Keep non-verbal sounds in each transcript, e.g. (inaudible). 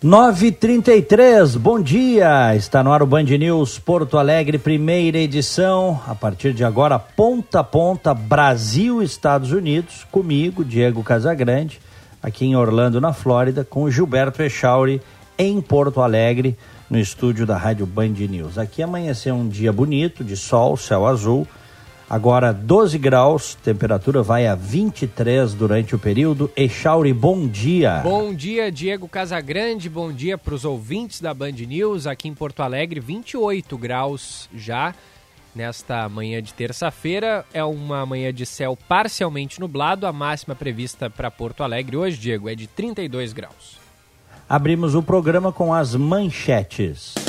933, bom dia! Está no ar o Band News Porto Alegre, primeira edição. A partir de agora, ponta a ponta, Brasil, Estados Unidos, comigo, Diego Casagrande, aqui em Orlando, na Flórida, com Gilberto Echauri, em Porto Alegre, no estúdio da Rádio Band News. Aqui amanheceu um dia bonito, de sol, céu azul. Agora 12 graus, temperatura vai a 23 durante o período. Echauri, bom dia. Bom dia, Diego Casagrande. Bom dia para os ouvintes da Band News aqui em Porto Alegre. 28 graus já nesta manhã de terça-feira. É uma manhã de céu parcialmente nublado. A máxima prevista para Porto Alegre hoje, Diego, é de 32 graus. Abrimos o programa com as manchetes.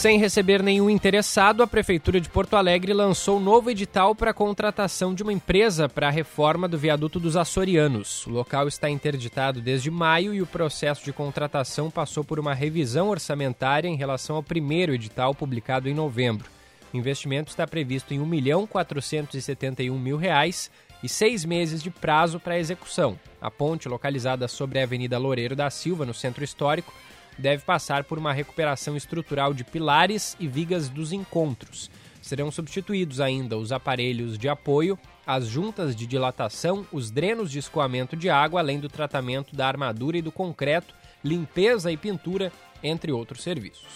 Sem receber nenhum interessado, a Prefeitura de Porto Alegre lançou um novo edital para a contratação de uma empresa para a reforma do viaduto dos Açorianos. O local está interditado desde maio e o processo de contratação passou por uma revisão orçamentária em relação ao primeiro edital publicado em novembro. O investimento está previsto em R$ 1 milhão 471 mil reais e seis meses de prazo para a execução. A ponte, localizada sobre a Avenida Loureiro da Silva, no centro histórico, deve passar por uma recuperação estrutural de pilares e vigas dos encontros. Serão substituídos ainda os aparelhos de apoio, as juntas de dilatação, os drenos de escoamento de água, além do tratamento da armadura e do concreto, limpeza e pintura, entre outros serviços.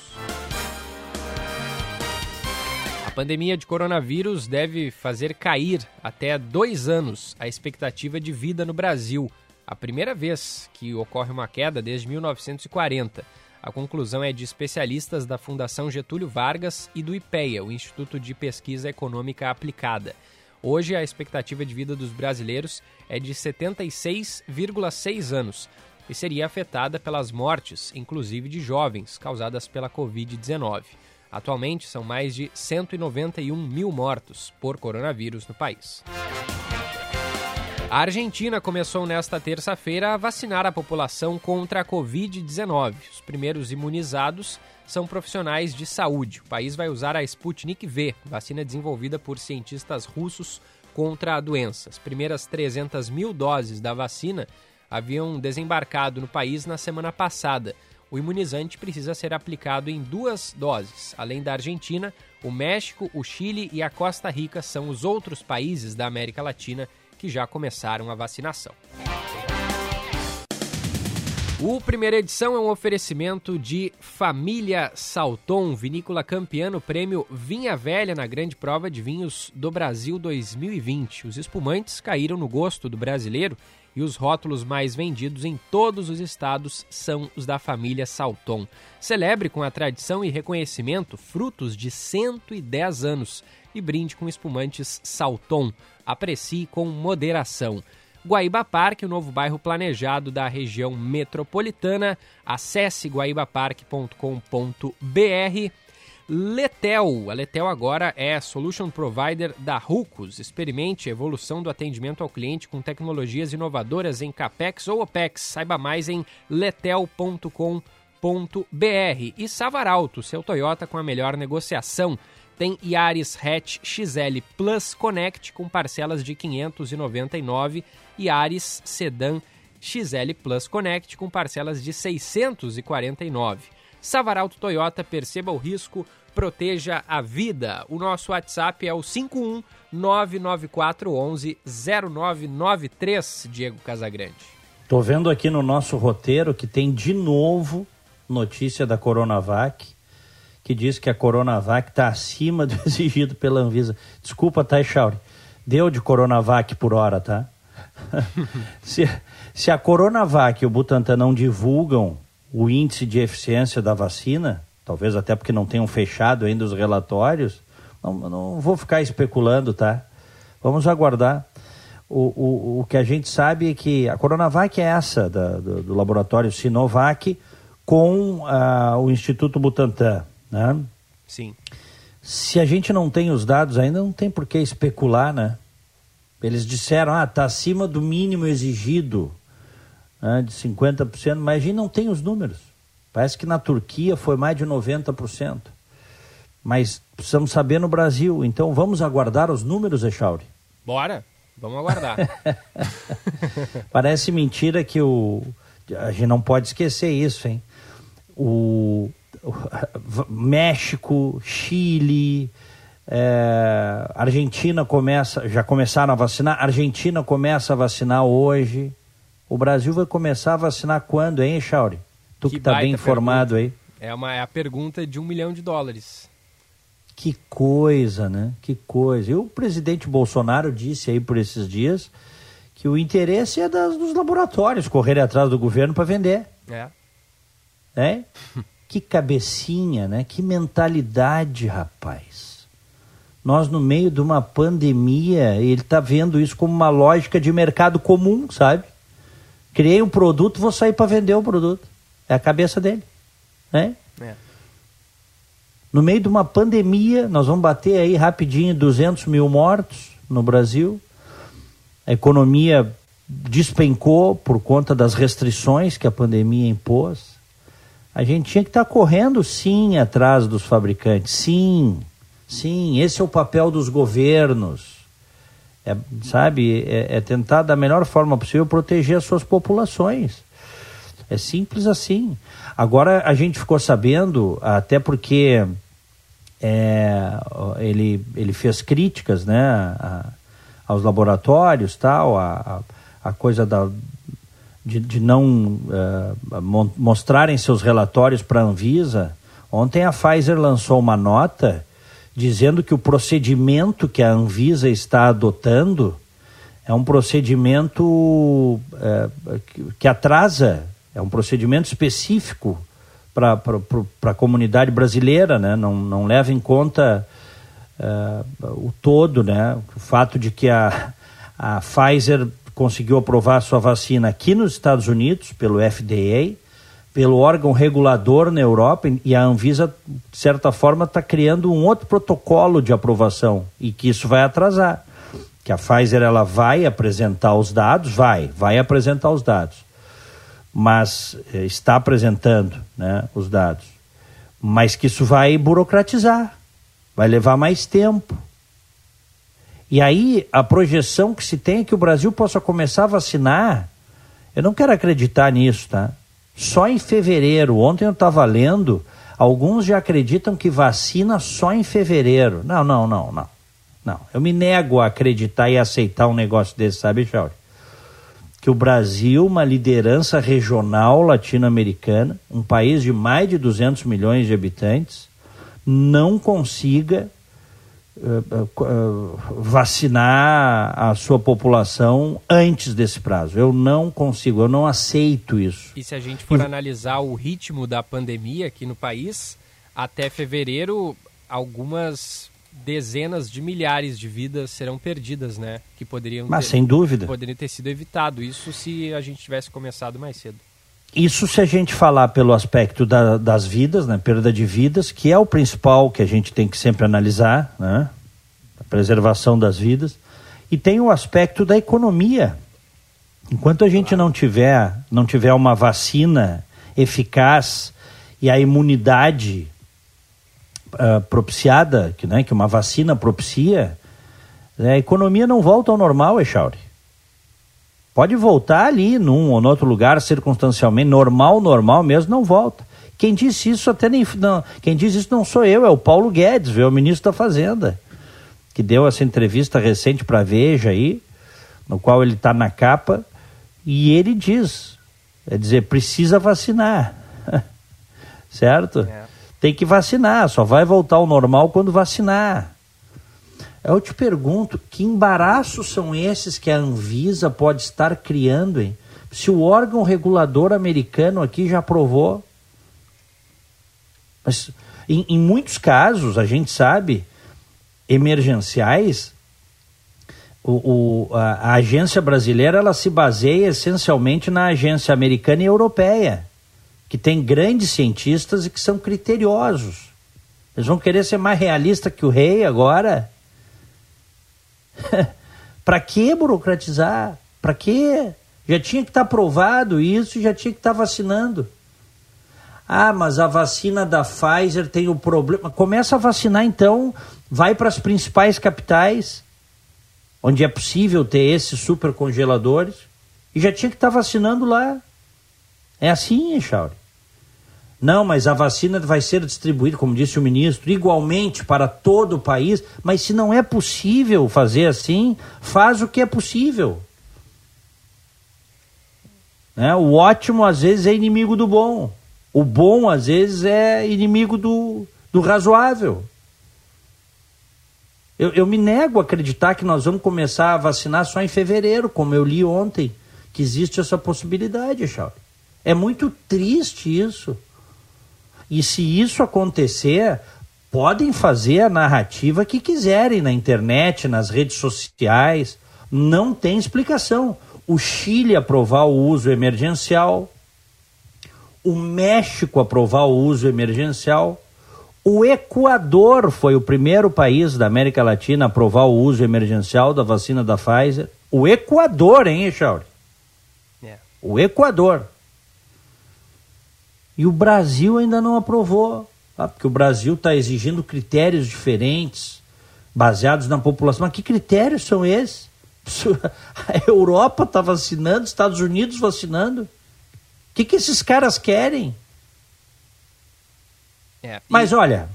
A pandemia de coronavírus deve fazer cair até dois anos a expectativa de vida no Brasil a primeira vez que ocorre uma queda desde 1940. A conclusão é de especialistas da Fundação Getúlio Vargas e do IPEA, o Instituto de Pesquisa Econômica Aplicada. Hoje, a expectativa de vida dos brasileiros é de 76,6 anos e seria afetada pelas mortes, inclusive de jovens, causadas pela Covid-19. Atualmente, são mais de 191 mil mortos por coronavírus no país. A Argentina começou nesta terça-feira a vacinar a população contra a Covid-19. Os primeiros imunizados são profissionais de saúde. O país vai usar a Sputnik V, vacina desenvolvida por cientistas russos contra a doença. As primeiras 300 mil doses da vacina haviam desembarcado no país na semana passada. O imunizante precisa ser aplicado em duas doses. Além da Argentina, o México, o Chile e a Costa Rica são os outros países da América Latina que já começaram a vacinação. O primeira edição é um oferecimento de Família Salton, vinícola campeã no prêmio Vinha Velha na Grande Prova de Vinhos do Brasil 2020. Os espumantes caíram no gosto do brasileiro e os rótulos mais vendidos em todos os estados são os da família Salton. Celebre com a tradição e reconhecimento frutos de 110 anos e brinde com espumantes Salton. Aprecie com moderação. Guaíba Parque, o novo bairro planejado da região metropolitana. Acesse guaibaparque.com.br. Letel. A Letel agora é Solution Provider da Rucos. Experimente a evolução do atendimento ao cliente com tecnologias inovadoras em CAPEX ou OPEX. Saiba mais em letel.com.br. E Savaralto, seu Toyota com a melhor negociação tem Yaris Hatch XL Plus Connect com parcelas de 599 e Yaris Sedan XL Plus Connect com parcelas de 649. Savaralto Toyota, perceba o risco, proteja a vida. O nosso WhatsApp é o 51 99411 0993, Diego Casagrande. Tô vendo aqui no nosso roteiro que tem de novo notícia da Coronavac que diz que a Coronavac está acima do (laughs) exigido pela Anvisa. Desculpa, tá, Chauri? Deu de Coronavac por hora, tá? (laughs) se, se a Coronavac e o Butantan não divulgam o índice de eficiência da vacina, talvez até porque não tenham fechado ainda os relatórios, não, não vou ficar especulando, tá? Vamos aguardar. O, o, o que a gente sabe é que a Coronavac é essa, da, do, do laboratório Sinovac, com uh, o Instituto Butantan, né? Sim. Se a gente não tem os dados ainda, não tem por que especular, né? Eles disseram, ah, está acima do mínimo exigido né, de 50%, mas a gente não tem os números. Parece que na Turquia foi mais de 90%. Mas precisamos saber no Brasil. Então vamos aguardar os números, Echauri? Bora, vamos aguardar. (laughs) (laughs) Parece mentira que o. A gente não pode esquecer isso, hein? O, o (laughs) México, Chile, é, Argentina começa, já começaram a vacinar. Argentina começa a vacinar hoje. O Brasil vai começar a vacinar quando, hein, Chauri? Tu que, está bem informado pergunta. aí. É, uma, é a pergunta de um milhão de dólares. Que coisa, né? Que coisa. E o presidente Bolsonaro disse aí por esses dias que o interesse é das, dos laboratórios correrem atrás do governo para vender. É. É? (laughs) que cabecinha, né? Que mentalidade, rapaz. Nós, no meio de uma pandemia, ele está vendo isso como uma lógica de mercado comum, sabe? Criei um produto, vou sair para vender o produto. É a cabeça dele. Né? É. No meio de uma pandemia, nós vamos bater aí rapidinho 200 mil mortos no Brasil. A economia despencou por conta das restrições que a pandemia impôs. A gente tinha que estar tá correndo sim atrás dos fabricantes, sim, sim. Esse é o papel dos governos, é, sabe? É, é tentar da melhor forma possível proteger as suas populações. É simples assim. Agora a gente ficou sabendo, até porque é, ele, ele fez críticas né, a, aos laboratórios, tal, a, a, a coisa da, de, de não uh, mostrarem seus relatórios para a Anvisa. Ontem a Pfizer lançou uma nota dizendo que o procedimento que a Anvisa está adotando é um procedimento uh, que, atrasa é um procedimento específico para a comunidade brasileira, né? não, não leva em conta uh, o todo, né? o fato de que a, a Pfizer conseguiu aprovar sua vacina aqui nos Estados Unidos, pelo FDA, pelo órgão regulador na Europa, e a Anvisa, de certa forma, está criando um outro protocolo de aprovação, e que isso vai atrasar. Que a Pfizer ela vai apresentar os dados, vai, vai apresentar os dados mas eh, está apresentando né, os dados, mas que isso vai burocratizar, vai levar mais tempo. E aí a projeção que se tem é que o Brasil possa começar a vacinar. Eu não quero acreditar nisso, tá? Só em fevereiro. Ontem eu estava lendo, alguns já acreditam que vacina só em fevereiro. Não, não, não, não. Não, eu me nego a acreditar e aceitar um negócio desse, sabe, Chauri? que o Brasil, uma liderança regional latino-americana, um país de mais de 200 milhões de habitantes, não consiga vacinar a sua população antes desse prazo. Eu não consigo, eu não aceito isso. E se a gente for e... analisar o ritmo da pandemia aqui no país, até fevereiro, algumas dezenas de milhares de vidas serão perdidas, né? Que poderiam Mas ter, sem dúvida. Poderiam ter sido evitado. Isso se a gente tivesse começado mais cedo. Isso se a gente falar pelo aspecto da, das vidas, né? Perda de vidas, que é o principal que a gente tem que sempre analisar, né? A preservação das vidas. E tem o aspecto da economia. Enquanto a gente não tiver, não tiver uma vacina eficaz e a imunidade uh, propiciada, que, né, que uma vacina propicia, né, a economia não volta ao normal, Echauri. Pode voltar ali num ou no outro lugar circunstancialmente, normal, normal mesmo, não volta. Quem disse isso até nem. Não, quem diz isso não sou eu, é o Paulo Guedes, viu, o ministro da Fazenda, que deu essa entrevista recente para Veja aí, no qual ele está na capa, e ele diz, é dizer, precisa vacinar. (laughs) certo? É tem que vacinar, só vai voltar ao normal quando vacinar. Eu te pergunto, que embaraços são esses que a Anvisa pode estar criando, hein? Se o órgão regulador americano aqui já aprovou. Mas em, em muitos casos, a gente sabe, emergenciais, o, o, a, a, agência brasileira ela se baseia essencialmente na agência americana e europeia que tem grandes cientistas e que são criteriosos. Eles vão querer ser mais realista que o rei agora? (laughs) Para que burocratizar? Para que? Já tinha que estar tá aprovado isso já tinha que estar tá vacinando. Ah, mas a vacina da Pfizer tem o problema. Começa a vacinar então, vai para as principais capitais, onde é possível ter esses super congeladores, e já tinha que estar tá vacinando lá. É assim, Echauri. Não, mas a vacina vai ser distribuída, como disse o ministro, igualmente para todo o país. Mas se não é possível fazer assim, faz o que é possível. Né? O ótimo às vezes é inimigo do bom. O bom às vezes é inimigo do, do razoável. Eu, eu me nego a acreditar que nós vamos começar a vacinar só em fevereiro, como eu li ontem, que existe essa possibilidade, Charles. É muito triste isso. E se isso acontecer, podem fazer a narrativa que quiserem na internet, nas redes sociais. Não tem explicação. O Chile aprovar o uso emergencial, o México aprovar o uso emergencial, o Equador foi o primeiro país da América Latina a aprovar o uso emergencial da vacina da Pfizer. O Equador, hein, Echauri? É. O Equador. E o Brasil ainda não aprovou, tá? porque o Brasil está exigindo critérios diferentes, baseados na população. Mas que critérios são esses? (laughs) A Europa está vacinando, Estados Unidos vacinando. O que, que esses caras querem? É, e... Mas olha,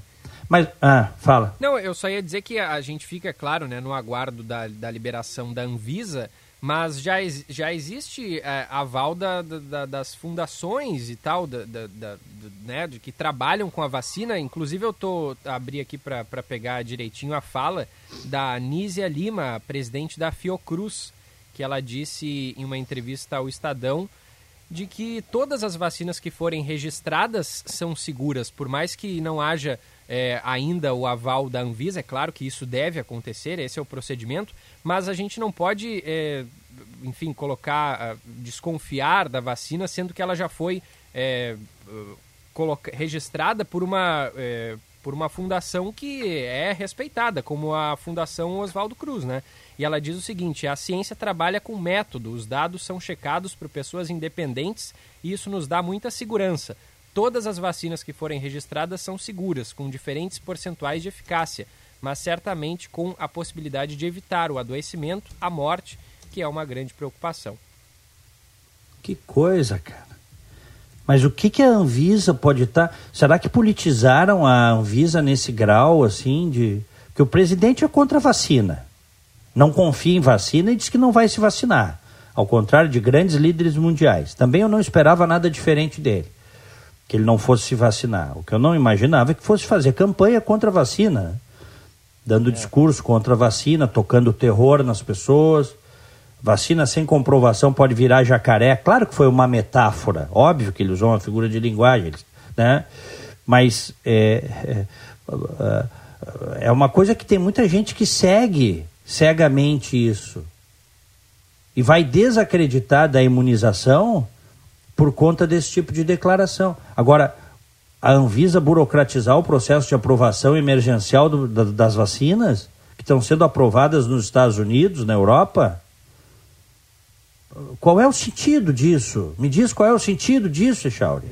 mas, ah, fala. Não, eu só ia dizer que a gente fica, claro, né, no aguardo da, da liberação da Anvisa, mas já, já existe é, aval da, da, das fundações e tal, da, da, né, de que trabalham com a vacina. Inclusive, eu tô abri aqui para pegar direitinho a fala da Anísia Lima, presidente da Fiocruz, que ela disse em uma entrevista ao Estadão de que todas as vacinas que forem registradas são seguras, por mais que não haja é, ainda o aval da Anvisa, é claro que isso deve acontecer, esse é o procedimento, mas a gente não pode, é, enfim, colocar, desconfiar da vacina, sendo que ela já foi é, coloca, registrada por uma, é, por uma fundação que é respeitada, como a Fundação Oswaldo Cruz, né? E ela diz o seguinte: a ciência trabalha com método, os dados são checados por pessoas independentes e isso nos dá muita segurança. Todas as vacinas que forem registradas são seguras, com diferentes percentuais de eficácia mas certamente com a possibilidade de evitar o adoecimento, a morte, que é uma grande preocupação. Que coisa, cara. Mas o que, que a Anvisa pode estar. Tá... Será que politizaram a Anvisa nesse grau, assim, de. que o presidente é contra a vacina. Não confia em vacina e diz que não vai se vacinar. Ao contrário de grandes líderes mundiais. Também eu não esperava nada diferente dele. Que ele não fosse se vacinar. O que eu não imaginava é que fosse fazer campanha contra a vacina dando é. discurso contra a vacina, tocando terror nas pessoas. Vacina sem comprovação pode virar jacaré. Claro que foi uma metáfora, óbvio que ele usou uma figura de linguagem, né? Mas é, é, é, é uma coisa que tem muita gente que segue cegamente isso e vai desacreditar da imunização por conta desse tipo de declaração. Agora, a Anvisa burocratizar o processo de aprovação emergencial do, da, das vacinas que estão sendo aprovadas nos Estados Unidos, na Europa? Qual é o sentido disso? Me diz qual é o sentido disso, Echauri.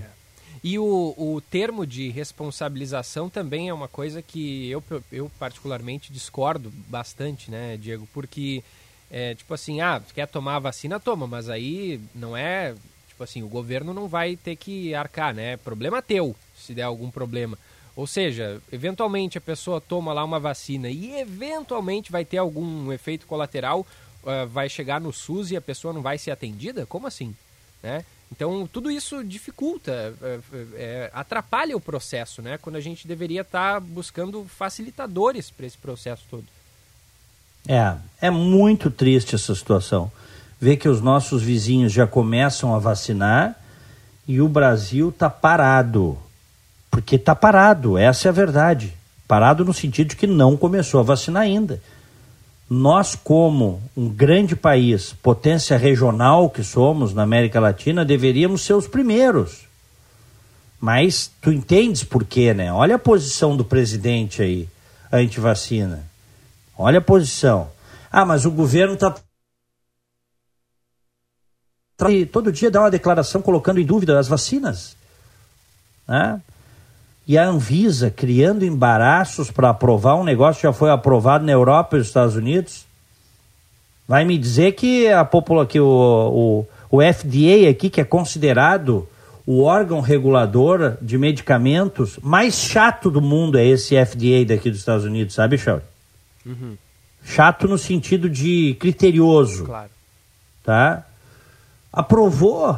E o, o termo de responsabilização também é uma coisa que eu, eu particularmente discordo bastante, né, Diego? Porque, é, tipo assim, ah, quer tomar a vacina, toma, mas aí não é, tipo assim, o governo não vai ter que arcar, né? Problema teu se der algum problema. Ou seja, eventualmente a pessoa toma lá uma vacina e eventualmente vai ter algum efeito colateral, uh, vai chegar no SUS e a pessoa não vai ser atendida? Como assim? Né? Então, tudo isso dificulta, é, é, atrapalha o processo, né? Quando a gente deveria estar tá buscando facilitadores para esse processo todo. É, é muito triste essa situação. Ver que os nossos vizinhos já começam a vacinar e o Brasil está parado porque está parado, essa é a verdade. Parado no sentido de que não começou a vacinar ainda. Nós, como um grande país, potência regional que somos na América Latina, deveríamos ser os primeiros. Mas tu entendes por quê, né? Olha a posição do presidente aí, anti-vacina. Olha a posição. Ah, mas o governo está todo dia dá uma declaração colocando em dúvida as vacinas. Né? E a Anvisa criando embaraços para aprovar um negócio que já foi aprovado na Europa e nos Estados Unidos. Vai me dizer que a população, que o, o, o FDA aqui, que é considerado o órgão regulador de medicamentos mais chato do mundo é esse FDA daqui dos Estados Unidos, sabe, Shaw? Uhum. Chato no sentido de criterioso. Claro. Tá? Aprovou.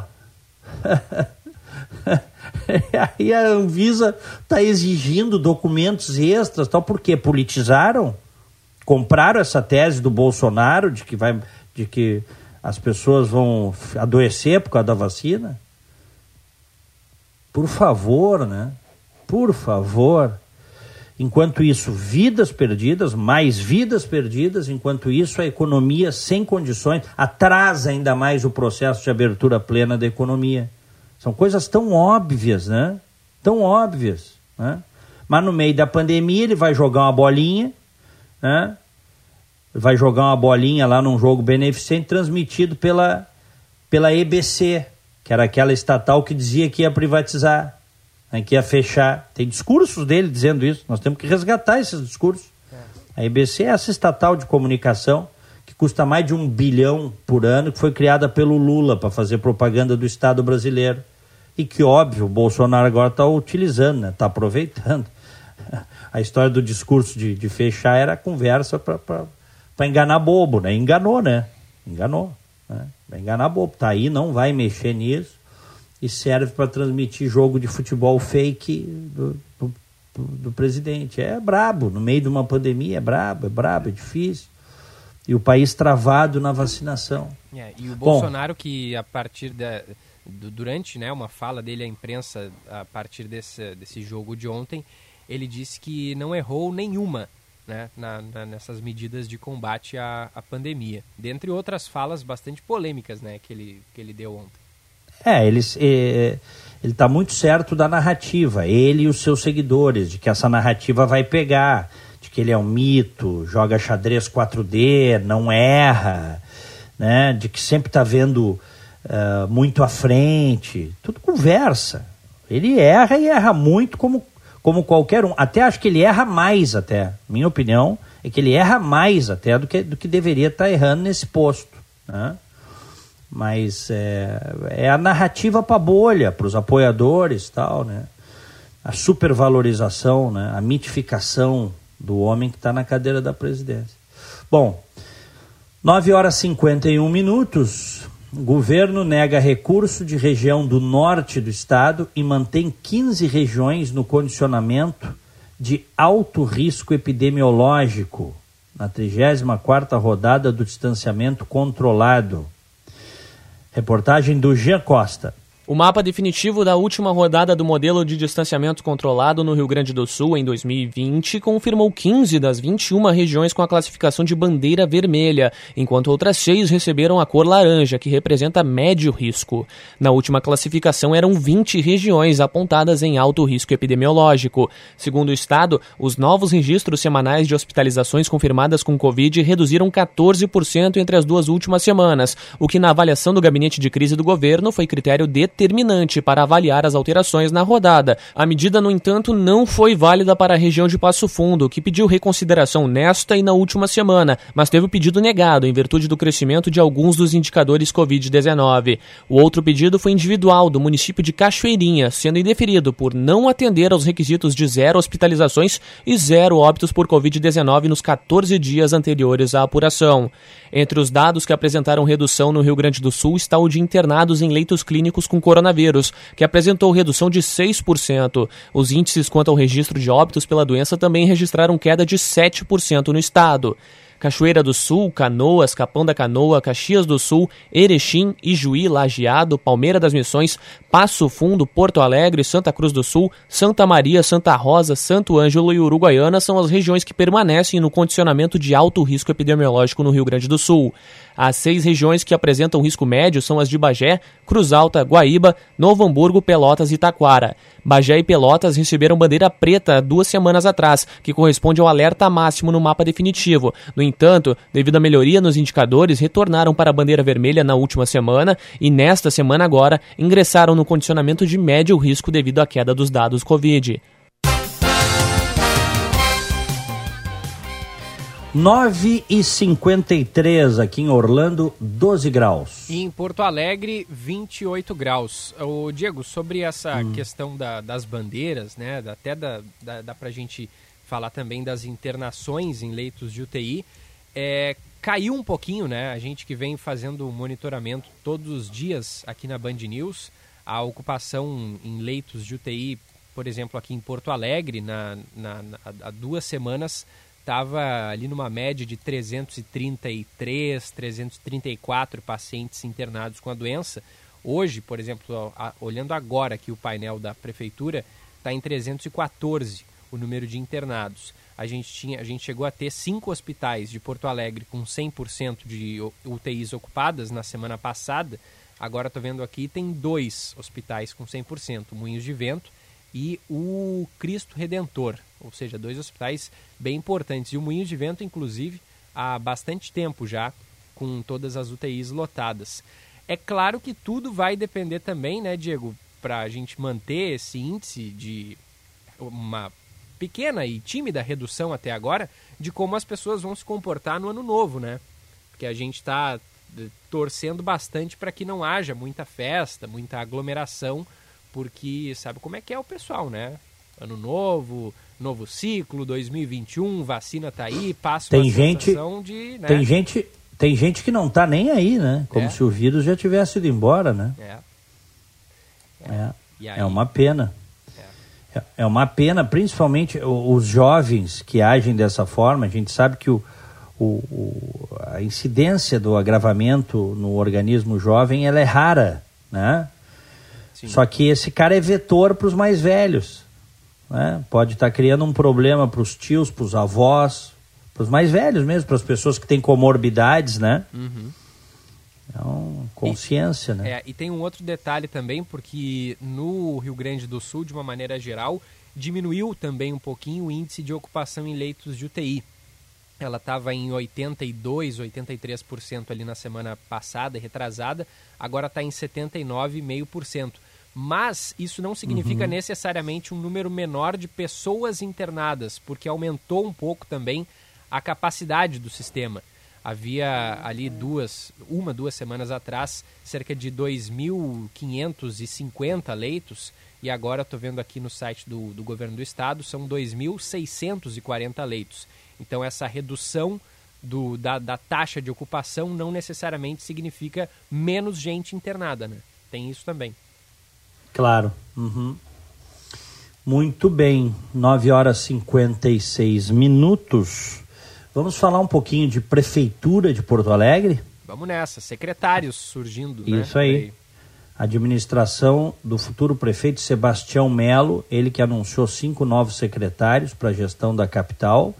(laughs) Aí a Anvisa está exigindo documentos extras, tal, porque politizaram, compraram essa tese do Bolsonaro de que vai, de que as pessoas vão adoecer por causa da vacina. Por favor, né? Por favor. Enquanto isso, vidas perdidas, mais vidas perdidas, enquanto isso, a economia sem condições atrasa ainda mais o processo de abertura plena da economia. São coisas tão óbvias, né? Tão óbvias, né? Mas no meio da pandemia ele vai jogar uma bolinha, né? Vai jogar uma bolinha lá num jogo beneficente transmitido pela, pela EBC, que era aquela estatal que dizia que ia privatizar, né, que ia fechar. Tem discursos dele dizendo isso. Nós temos que resgatar esses discursos. A IBC é essa estatal de comunicação que custa mais de um bilhão por ano, que foi criada pelo Lula para fazer propaganda do Estado brasileiro. E que, óbvio, o Bolsonaro agora está utilizando, está né, aproveitando. (laughs) A história do discurso de, de fechar era conversa para enganar bobo, né? Enganou, né? Enganou. Né? Enganar bobo. Tá aí, não vai mexer nisso e serve para transmitir jogo de futebol fake do, do, do, presidente. É brabo, no meio de uma pandemia é brabo, é brabo, é difícil. E o país travado na vacinação. É, e o Bolsonaro Bom, que a partir da durante né, uma fala dele à imprensa a partir desse, desse jogo de ontem, ele disse que não errou nenhuma né, na, na, nessas medidas de combate à, à, pandemia. Dentre outras falas bastante polêmicas né, que, ele, que ele deu ontem. É, ele está muito certo da narrativa, ele e os seus seguidores, de que essa narrativa vai pegar, de que ele é um mito, joga xadrez 4D, não erra, né, de que sempre está vendo uh, muito à frente, tudo conversa. Ele erra e erra muito como como qualquer um. Até acho que ele erra mais até. Minha opinião é que ele erra mais até do que, do que deveria estar tá errando nesse posto. Né? Mas é, é a narrativa para bolha, para os apoiadores tal, né? A supervalorização, né? a mitificação do homem que está na cadeira da presidência. Bom, 9 horas e 51 minutos. Governo nega recurso de região do norte do estado e mantém 15 regiões no condicionamento de alto risco epidemiológico na 34ª rodada do distanciamento controlado. Reportagem do Jean Costa. O mapa definitivo da última rodada do modelo de distanciamento controlado no Rio Grande do Sul em 2020 confirmou 15 das 21 regiões com a classificação de bandeira vermelha, enquanto outras seis receberam a cor laranja, que representa médio risco. Na última classificação eram 20 regiões apontadas em alto risco epidemiológico. Segundo o Estado, os novos registros semanais de hospitalizações confirmadas com Covid reduziram 14% entre as duas últimas semanas, o que na avaliação do gabinete de crise do governo foi critério de determinante para avaliar as alterações na rodada. A medida, no entanto, não foi válida para a região de Passo Fundo, que pediu reconsideração nesta e na última semana, mas teve o pedido negado em virtude do crescimento de alguns dos indicadores Covid-19. O outro pedido foi individual do município de Cachoeirinha, sendo indeferido por não atender aos requisitos de zero hospitalizações e zero óbitos por Covid-19 nos 14 dias anteriores à apuração. Entre os dados que apresentaram redução no Rio Grande do Sul está o de internados em leitos clínicos com coronavírus, que apresentou redução de 6%. Os índices quanto ao registro de óbitos pela doença também registraram queda de 7% no estado. Cachoeira do Sul, Canoas, Capão da Canoa, Caxias do Sul, Erechim, Ijuí, Lajeado, Palmeira das Missões, Passo Fundo, Porto Alegre, Santa Cruz do Sul, Santa Maria, Santa Rosa, Santo Ângelo e Uruguaiana são as regiões que permanecem no condicionamento de alto risco epidemiológico no Rio Grande do Sul. As seis regiões que apresentam risco médio são as de Bagé, Cruz Alta, Guaíba, Novo Hamburgo, Pelotas e Taquara. Bagé e Pelotas receberam bandeira preta duas semanas atrás, que corresponde ao alerta máximo no mapa definitivo. No entanto, devido à melhoria nos indicadores, retornaram para a bandeira vermelha na última semana e nesta semana agora ingressaram no condicionamento de médio risco devido à queda dos dados Covid. 9 e 53 aqui em Orlando, 12 graus. E em Porto Alegre, 28 graus. O Diego, sobre essa hum. questão da, das bandeiras, né? Até dá, dá, dá pra gente falar também das internações em leitos de UTI. É, caiu um pouquinho, né? A gente que vem fazendo monitoramento todos os dias aqui na Band News, a ocupação em leitos de UTI, por exemplo, aqui em Porto Alegre, na, na, na há duas semanas estava ali numa média de 333, 334 pacientes internados com a doença. Hoje, por exemplo, olhando agora aqui o painel da prefeitura, está em 314 o número de internados. A gente, tinha, a gente chegou a ter cinco hospitais de Porto Alegre com 100% de UTIs ocupadas na semana passada. Agora estou vendo aqui, tem dois hospitais com 100%, Moinhos de Vento e o Cristo Redentor, ou seja, dois hospitais bem importantes. E o Moinhos de Vento, inclusive, há bastante tempo já, com todas as UTIs lotadas. É claro que tudo vai depender também, né, Diego, para a gente manter esse índice de uma pequena e tímida redução até agora, de como as pessoas vão se comportar no ano novo, né? Porque a gente está eh, torcendo bastante para que não haja muita festa, muita aglomeração, porque sabe como é que é o pessoal, né? Ano novo, novo ciclo, 2021, vacina tá aí, passa tem gente, de, né? Tem gente, tem gente que não tá nem aí, né? Como é. se o vírus já tivesse ido embora, né? É. É, é, é uma pena. É. é uma pena, principalmente os jovens que agem dessa forma. A gente sabe que o, o, o, a incidência do agravamento no organismo jovem ela é rara, né? Sim. Só que esse cara é vetor para os mais velhos. Né? Pode estar tá criando um problema para os tios, para os avós, para os mais velhos mesmo, para as pessoas que têm comorbidades, né? Uhum. Então, consciência, e, né? É, e tem um outro detalhe também, porque no Rio Grande do Sul, de uma maneira geral, diminuiu também um pouquinho o índice de ocupação em leitos de UTI. Ela estava em 82, 83% ali na semana passada, retrasada, agora está em 79,5%. Mas isso não significa uhum. necessariamente um número menor de pessoas internadas, porque aumentou um pouco também a capacidade do sistema. Havia ali duas, uma, duas semanas atrás, cerca de 2.550 leitos, e agora estou vendo aqui no site do, do governo do estado, são 2.640 leitos. Então essa redução do, da, da taxa de ocupação não necessariamente significa menos gente internada, né? Tem isso também. Claro. Uhum. Muito bem, 9 horas e 56 minutos. Vamos falar um pouquinho de Prefeitura de Porto Alegre? Vamos nessa, secretários surgindo. Né? Isso né? aí. aí. Administração do futuro prefeito Sebastião Melo, ele que anunciou cinco novos secretários para a gestão da capital.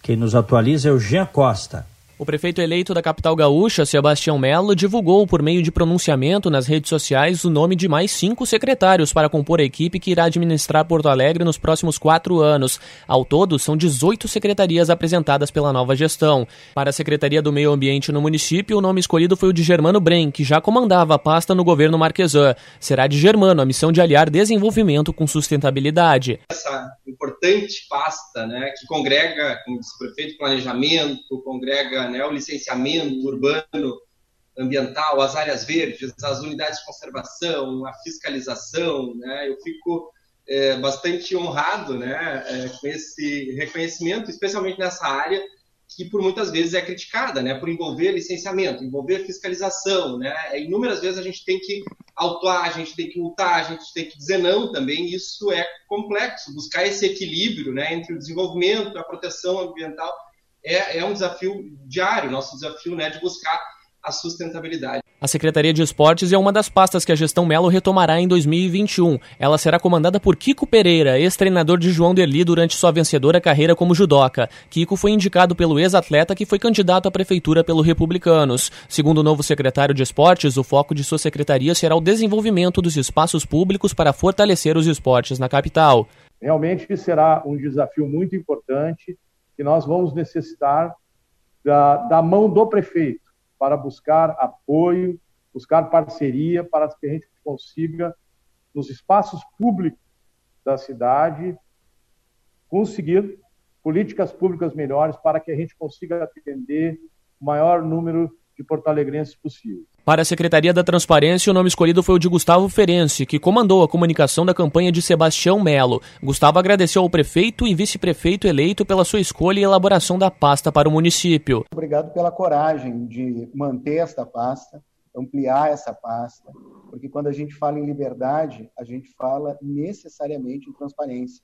Quem nos atualiza é o Jean Costa. O prefeito eleito da capital gaúcha, Sebastião Melo, divulgou por meio de pronunciamento nas redes sociais o nome de mais cinco secretários para compor a equipe que irá administrar Porto Alegre nos próximos quatro anos. Ao todo, são 18 secretarias apresentadas pela nova gestão. Para a Secretaria do Meio Ambiente no município, o nome escolhido foi o de Germano Bren, que já comandava a pasta no governo Marquesan. Será de Germano a missão de aliar desenvolvimento com sustentabilidade. Essa importante pasta né, que congrega, como disse o prefeito, planejamento, congrega né, o licenciamento urbano, ambiental, as áreas verdes, as unidades de conservação, a fiscalização, né, eu fico é, bastante honrado né, é, com esse reconhecimento, especialmente nessa área que por muitas vezes é criticada, né, por envolver licenciamento, envolver fiscalização, né, inúmeras vezes a gente tem que autuar, a gente tem que multar, a gente tem que dizer não também, isso é complexo, buscar esse equilíbrio, né, entre o desenvolvimento, a proteção ambiental é, é um desafio diário, nosso desafio né, de buscar a sustentabilidade. A Secretaria de Esportes é uma das pastas que a gestão Melo retomará em 2021. Ela será comandada por Kiko Pereira, ex-treinador de João Derli durante sua vencedora carreira como judoca. Kiko foi indicado pelo ex-atleta que foi candidato à prefeitura pelo Republicanos. Segundo o novo secretário de Esportes, o foco de sua secretaria será o desenvolvimento dos espaços públicos para fortalecer os esportes na capital. Realmente será um desafio muito importante que nós vamos necessitar da, da mão do prefeito para buscar apoio, buscar parceria para que a gente consiga, nos espaços públicos da cidade, conseguir políticas públicas melhores para que a gente consiga atender o maior número de porto-alegrenses possível. Para a Secretaria da Transparência, o nome escolhido foi o de Gustavo Ferenci, que comandou a comunicação da campanha de Sebastião Melo. Gustavo agradeceu ao prefeito e vice-prefeito eleito pela sua escolha e elaboração da pasta para o município. Obrigado pela coragem de manter esta pasta, ampliar essa pasta, porque quando a gente fala em liberdade, a gente fala necessariamente em transparência.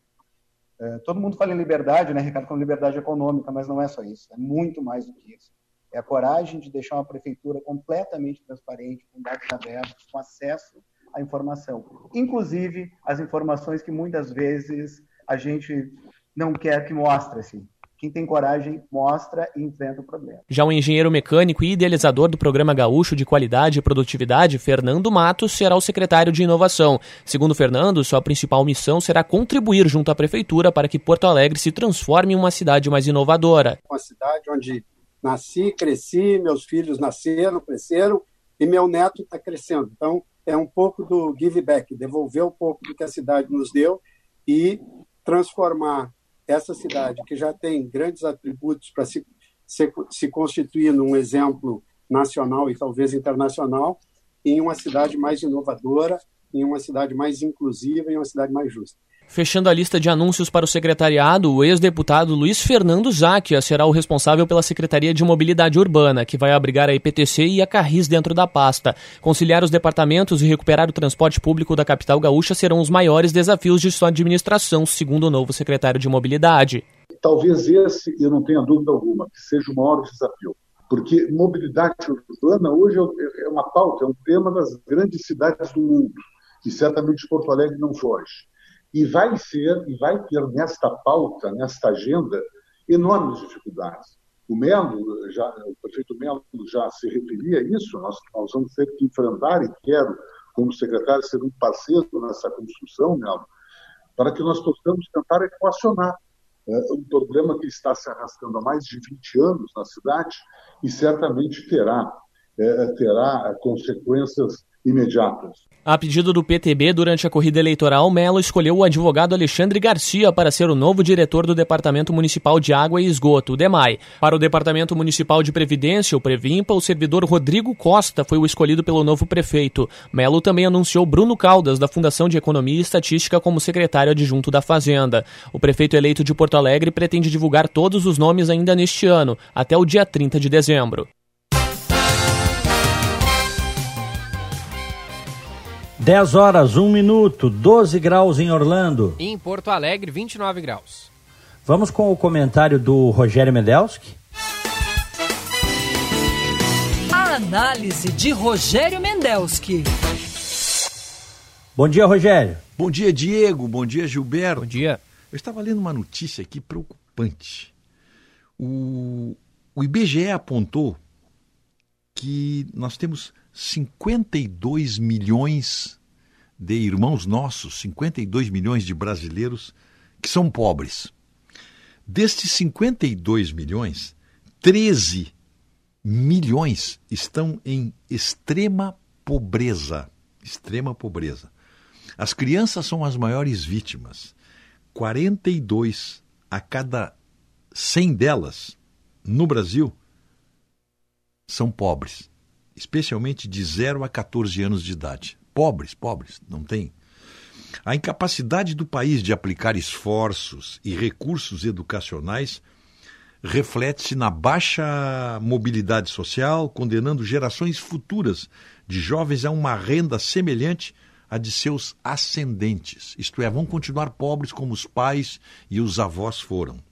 É, todo mundo fala em liberdade, né, Ricardo, com liberdade econômica, mas não é só isso, é muito mais do que isso é a coragem de deixar uma prefeitura completamente transparente, com dados abertos, com acesso à informação. Inclusive, as informações que muitas vezes a gente não quer que mostre-se. Quem tem coragem mostra e enfrenta o problema. Já o engenheiro mecânico e idealizador do Programa Gaúcho de Qualidade e Produtividade, Fernando Matos, será o secretário de Inovação. Segundo Fernando, sua principal missão será contribuir junto à Prefeitura para que Porto Alegre se transforme em uma cidade mais inovadora. Uma cidade onde nasci, cresci, meus filhos nasceram, cresceram e meu neto está crescendo. Então, é um pouco do give back, devolver um pouco do que a cidade nos deu e transformar essa cidade, que já tem grandes atributos para se, se, se constituir num exemplo nacional e talvez internacional, em uma cidade mais inovadora, em uma cidade mais inclusiva e uma cidade mais justa. Fechando a lista de anúncios para o secretariado, o ex-deputado Luiz Fernando Záquia será o responsável pela Secretaria de Mobilidade Urbana, que vai abrigar a IPTC e a Carris dentro da pasta. Conciliar os departamentos e recuperar o transporte público da capital gaúcha serão os maiores desafios de sua administração, segundo o novo secretário de Mobilidade. Talvez esse, eu não tenha dúvida alguma, que seja o maior desafio. Porque mobilidade urbana hoje é, é uma pauta, é um tema das grandes cidades do mundo, e certamente Porto Alegre não foge e vai ser e vai ter nesta pauta, nesta agenda, enormes dificuldades. O Melo, já, o prefeito Melo já se referia a isso, nós, nós vamos ter que enfrentar, e quero, como secretário, ser um parceiro nessa construção, Melo, para que nós possamos tentar equacionar é, um problema que está se arrastando há mais de 20 anos na cidade e certamente terá, é, terá consequências imediatas. A pedido do PTB, durante a corrida eleitoral, Melo escolheu o advogado Alexandre Garcia para ser o novo diretor do Departamento Municipal de Água e Esgoto, o DEMAI. Para o Departamento Municipal de Previdência, o Previmpa, o servidor Rodrigo Costa foi o escolhido pelo novo prefeito. Melo também anunciou Bruno Caldas, da Fundação de Economia e Estatística, como secretário adjunto da Fazenda. O prefeito eleito de Porto Alegre pretende divulgar todos os nomes ainda neste ano, até o dia 30 de dezembro. 10 horas, 1 minuto, 12 graus em Orlando. Em Porto Alegre, 29 graus. Vamos com o comentário do Rogério Mendelski. A análise de Rogério Mendelski. Bom dia, Rogério. Bom dia, Diego. Bom dia, Gilberto. Bom dia. Eu estava lendo uma notícia aqui preocupante. O, o IBGE apontou que nós temos 52 milhões de irmãos nossos, 52 milhões de brasileiros que são pobres. Destes 52 milhões, 13 milhões estão em extrema pobreza. Extrema pobreza. As crianças são as maiores vítimas. 42 a cada 100 delas no Brasil são pobres especialmente de 0 a 14 anos de idade. Pobres, pobres, não tem. A incapacidade do país de aplicar esforços e recursos educacionais reflete-se na baixa mobilidade social, condenando gerações futuras de jovens a uma renda semelhante à de seus ascendentes, isto é, vão continuar pobres como os pais e os avós foram.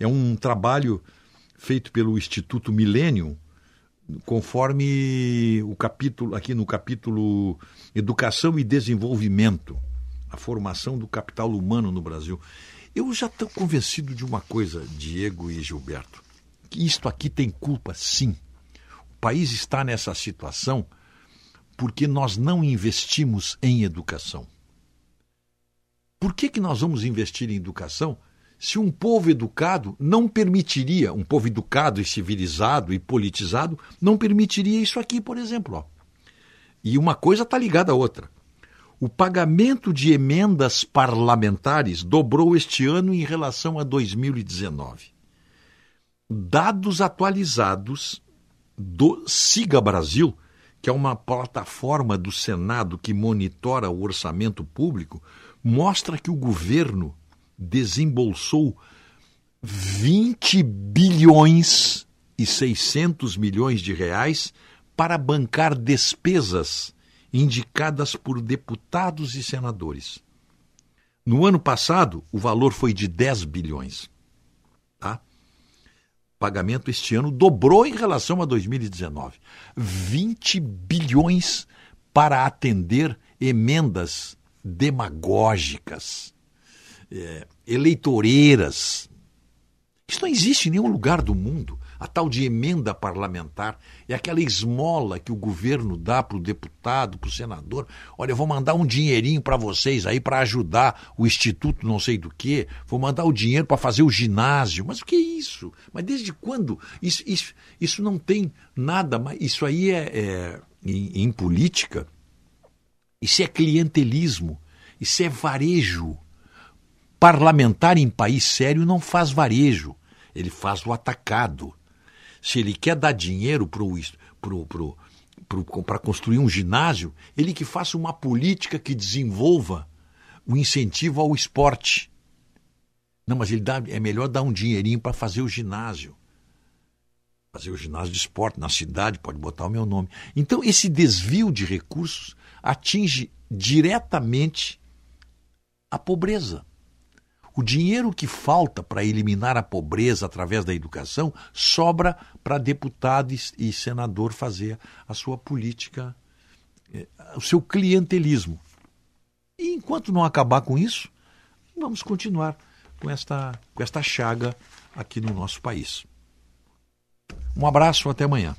É um trabalho feito pelo Instituto Millennium conforme o capítulo, aqui no capítulo Educação e Desenvolvimento, a formação do capital humano no Brasil. Eu já estou convencido de uma coisa, Diego e Gilberto, que isto aqui tem culpa, sim. O país está nessa situação porque nós não investimos em educação. Por que, que nós vamos investir em educação se um povo educado não permitiria, um povo educado e civilizado e politizado, não permitiria isso aqui, por exemplo? Ó. E uma coisa está ligada à outra. O pagamento de emendas parlamentares dobrou este ano em relação a 2019. Dados atualizados do Siga Brasil, que é uma plataforma do Senado que monitora o orçamento público, mostra que o governo desembolsou 20 bilhões e 600 milhões de reais para bancar despesas indicadas por deputados e senadores. No ano passado, o valor foi de 10 bilhões. Tá? O pagamento este ano dobrou em relação a 2019. 20 bilhões para atender emendas demagógicas, é, eleitoreiras. Isso não existe em nenhum lugar do mundo. A tal de emenda parlamentar é aquela esmola que o governo dá para o deputado, para o senador. Olha, eu vou mandar um dinheirinho para vocês aí para ajudar o instituto não sei do que. Vou mandar o dinheiro para fazer o ginásio. Mas o que é isso? Mas desde quando? Isso, isso, isso não tem nada. Isso aí é, é em, em política isso é clientelismo, isso é varejo. Parlamentar em país sério não faz varejo, ele faz o atacado. Se ele quer dar dinheiro para construir um ginásio, ele que faça uma política que desenvolva o incentivo ao esporte. Não, mas ele dá, é melhor dar um dinheirinho para fazer o ginásio. Fazer o ginásio de esporte na cidade, pode botar o meu nome. Então, esse desvio de recursos atinge diretamente a pobreza. O dinheiro que falta para eliminar a pobreza através da educação sobra para deputado e senador fazer a sua política, eh, o seu clientelismo. E enquanto não acabar com isso, vamos continuar com esta, com esta chaga aqui no nosso país. Um abraço, até amanhã.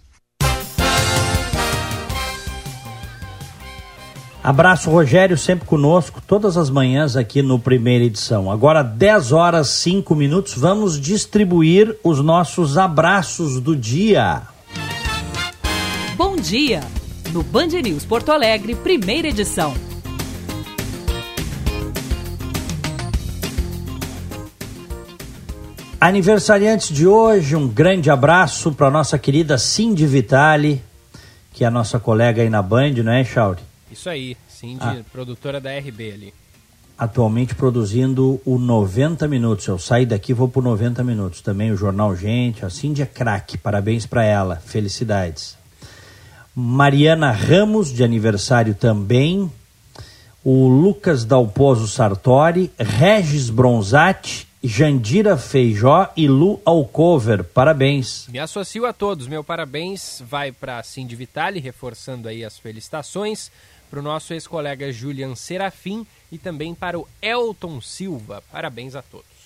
Abraço, Rogério, sempre conosco, todas as manhãs aqui no Primeira Edição. Agora, 10 horas 5 minutos, vamos distribuir os nossos abraços do dia. Bom dia! No Band News Porto Alegre, Primeira Edição. Aniversariantes de hoje, um grande abraço para nossa querida Cindy Vitali, que é a nossa colega aí na Band, não é, Chauri? Isso aí, Cindy, ah. produtora da RB ali. Atualmente produzindo o 90 Minutos. Eu saio daqui vou por 90 Minutos. Também o Jornal Gente. A Cindy é craque. Parabéns para ela. Felicidades. Mariana Ramos, de aniversário também. O Lucas Dalpozo Sartori. Regis Bronzatti. Jandira Feijó e Lu Alcover. Parabéns. Me associo a todos. Meu parabéns vai para Cindy Vitali, reforçando aí as felicitações para o nosso ex-colega Julian Serafim e também para o Elton Silva. Parabéns a todos.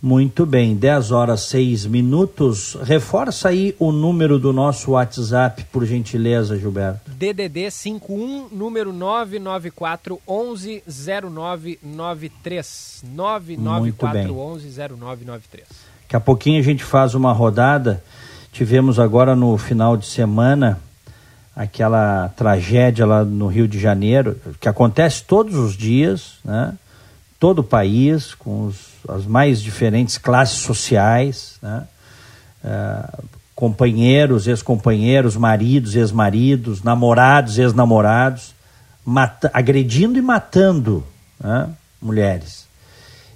Muito bem, 10 horas 6 minutos. Reforça aí o número do nosso WhatsApp, por gentileza, Gilberto. DDD 51, número 994 11 0993. 994 11 0993. Daqui a pouquinho a gente faz uma rodada. Tivemos agora no final de semana aquela tragédia lá no Rio de Janeiro, que acontece todos os dias, né? todo o país, com os, as mais diferentes classes sociais, né? Uh, companheiros, ex-companheiros, maridos, ex-maridos, namorados, ex-namorados, agredindo e matando né? mulheres.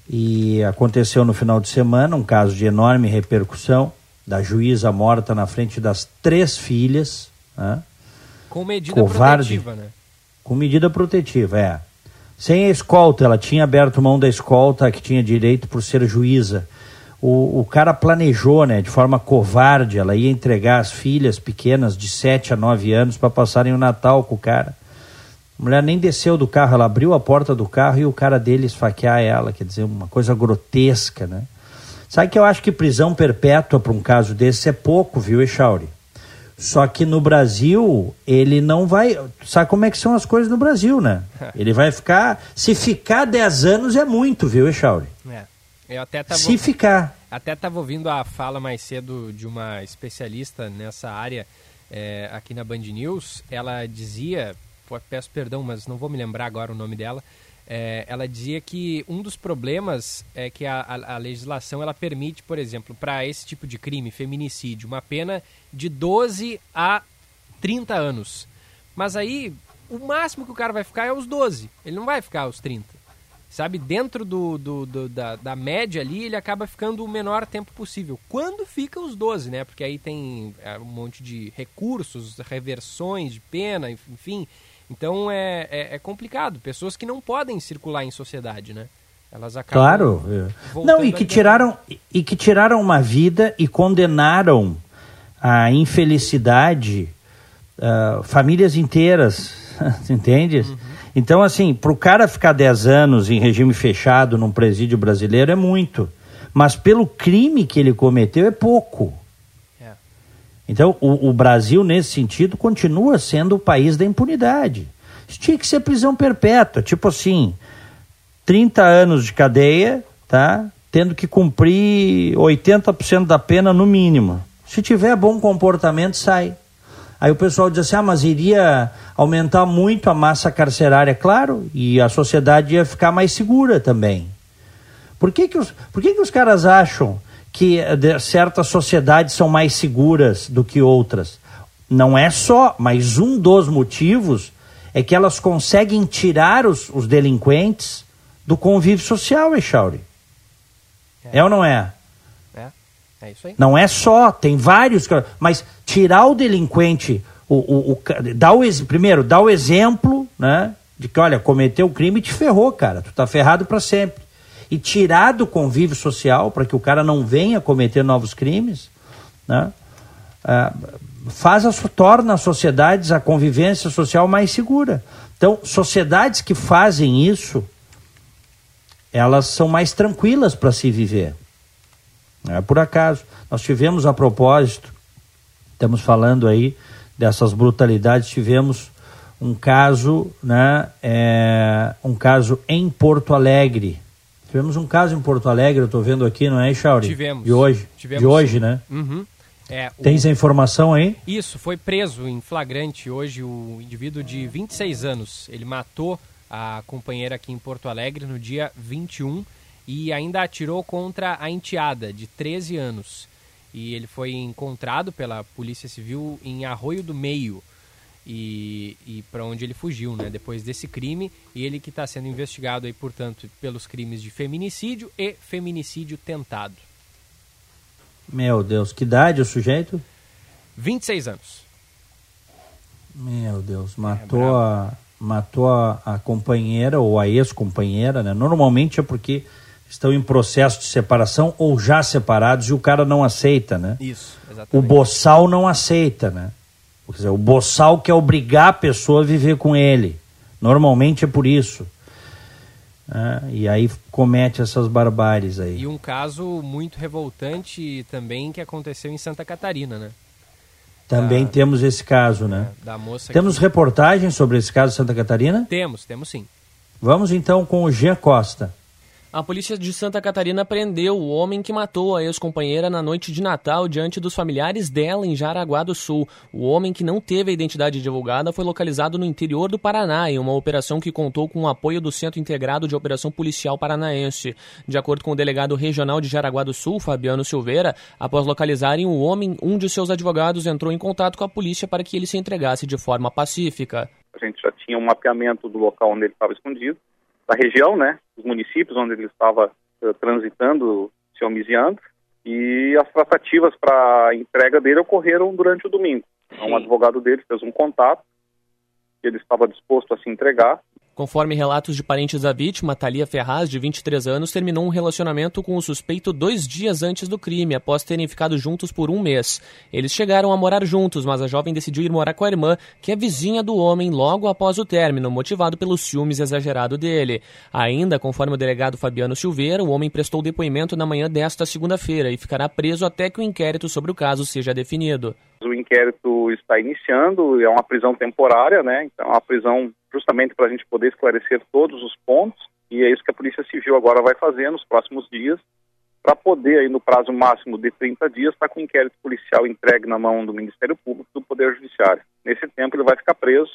E aconteceu no final de semana um caso de enorme repercussão da juíza morta na frente das três filhas, né? Com medida covarde, protetiva, né? Com medida protetiva, é. Sem a escolta, ela tinha aberto mão da escolta que tinha direito por ser juíza. o, o cara planejou, né, de forma covarde, ela ia entregar as filhas pequenas de 7 a 9 anos para passarem o Natal com o cara. A mulher nem desceu do carro, ela abriu a porta do carro e o cara dele esfaquear ela, quer dizer, uma coisa grotesca, né? Sabe que eu acho que prisão perpétua para um caso desse é pouco, viu, Echauri? Só que no Brasil, ele não vai. Sabe como é que são as coisas no Brasil, né? (laughs) Ele vai ficar. Se ficar 10 anos é muito, viu, Echauri? É. Eu até tava, Se ficar. Até estava ouvindo a fala mais cedo de uma especialista nessa área é, aqui na Band News. Ela dizia, peço perdão, mas não vou me lembrar agora o nome dela. É, ela dizia que um dos problemas é que a, a, a legislação ela permite, por exemplo, para esse tipo de crime, feminicídio, uma pena de 12 a 30 anos. Mas aí, o máximo que o cara vai ficar é os 12. Ele não vai ficar os 30 sabe, dentro do, do, do da, da, média ali, ele acaba ficando o menor tempo possível. Quando fica os 12, né? Porque aí tem é, um monte de recursos, reversões de pena, enfim. Então é, é, é, complicado. Pessoas que não podem circular em sociedade, né? Elas acabam. Claro. É. Não, e que, tiraram, e que tiraram uma vida e condenaram a infelicidade uh, famílias inteiras, (laughs) entende? Uhum. Então, assim, para o cara ficar 10 anos em regime fechado num presídio brasileiro é muito. Mas pelo crime que ele cometeu é pouco. Então, o, o, Brasil, nesse sentido, continua sendo o país da impunidade. Isso tinha que ser prisão perpétua, tipo assim, 30 anos de cadeia, tá? Tendo que cumprir 80% da pena no mínimo. Se tiver bom comportamento, sai. Aí o pessoal diz assim: ah, mas iria aumentar muito a massa carcerária, claro, e a sociedade ia ficar mais segura também. Por que, que, os, por que, que os caras acham que certas sociedades são mais seguras do que outras? Não é só, mas um dos motivos é que elas conseguem tirar os, os delinquentes do convívio social, Echauri. É. é ou não é? É isso aí. Não é só, tem vários. Mas tirar o delinquente, o, o, o, dá o, primeiro, dá o exemplo, né? De que, olha, cometeu o crime e te ferrou, cara. Tu tá ferrado para sempre. E tirar do convívio social para que o cara não venha cometer novos crimes, né? Ah, faz a, torna as sociedades, a convivência social mais segura. Então, sociedades que fazem isso, elas são mais tranquilas para se viver. Não é por acaso. Nós tivemos a propósito, estamos falando aí dessas brutalidades, tivemos um caso, né, é, um caso em Porto Alegre. Tivemos um caso em Porto Alegre, eu estou vendo aqui, não é, Chauri? Tivemos. De hoje. Tivemos, de hoje, né? Uhum. É, Tens a informação aí? Isso, foi preso em flagrante hoje o indivíduo de 26 anos. Ele matou a companheira aqui em Porto Alegre no dia 21 e ainda atirou contra a enteada, de 13 anos. E ele foi encontrado pela Polícia Civil em Arroio do Meio, e, e para onde ele fugiu, né? Depois desse crime, e ele que está sendo investigado aí, portanto, pelos crimes de feminicídio e feminicídio tentado. Meu Deus, que idade o sujeito? 26 anos. Meu Deus, matou é, a matou a, a companheira ou a ex-companheira, né? Normalmente é porque estão em processo de separação ou já separados e o cara não aceita, né? Isso, exatamente. O boçal não aceita, né? Quer dizer, o boçal quer obrigar a pessoa a viver com ele. Normalmente é por isso. Né? E aí comete essas barbáries aí. E um caso muito revoltante também que aconteceu em Santa Catarina, né? Também da, temos esse caso, né? Da moça temos que... reportagens sobre esse caso em Santa Catarina? Temos, temos sim. Vamos então com o Jean Costa. A polícia de Santa Catarina prendeu o homem que matou a ex-companheira na noite de Natal diante dos familiares dela em Jaraguá do Sul. O homem que não teve a identidade divulgada foi localizado no interior do Paraná em uma operação que contou com o apoio do Centro Integrado de Operação Policial Paranaense. De acordo com o delegado regional de Jaraguá do Sul, Fabiano Silveira, após localizarem o homem, um de seus advogados entrou em contato com a polícia para que ele se entregasse de forma pacífica. A gente já tinha um mapeamento do local onde ele estava escondido da região, né, os municípios onde ele estava uh, transitando, se homiziando, e as tratativas para a entrega dele ocorreram durante o domingo. Então, um advogado dele fez um contato, ele estava disposto a se entregar, Conforme relatos de parentes da vítima, Thalia Ferraz, de 23 anos, terminou um relacionamento com o suspeito dois dias antes do crime, após terem ficado juntos por um mês. Eles chegaram a morar juntos, mas a jovem decidiu ir morar com a irmã, que é vizinha do homem, logo após o término, motivado pelo ciúmes exagerado dele. Ainda, conforme o delegado Fabiano Silveira, o homem prestou depoimento na manhã desta segunda-feira e ficará preso até que o inquérito sobre o caso seja definido. O inquérito está iniciando, é uma prisão temporária, né? Então, é uma prisão justamente para a gente poder esclarecer todos os pontos, e é isso que a Polícia Civil agora vai fazer nos próximos dias, para poder, aí, no prazo máximo de 30 dias, estar tá com o inquérito policial entregue na mão do Ministério Público do Poder Judiciário. Nesse tempo, ele vai ficar preso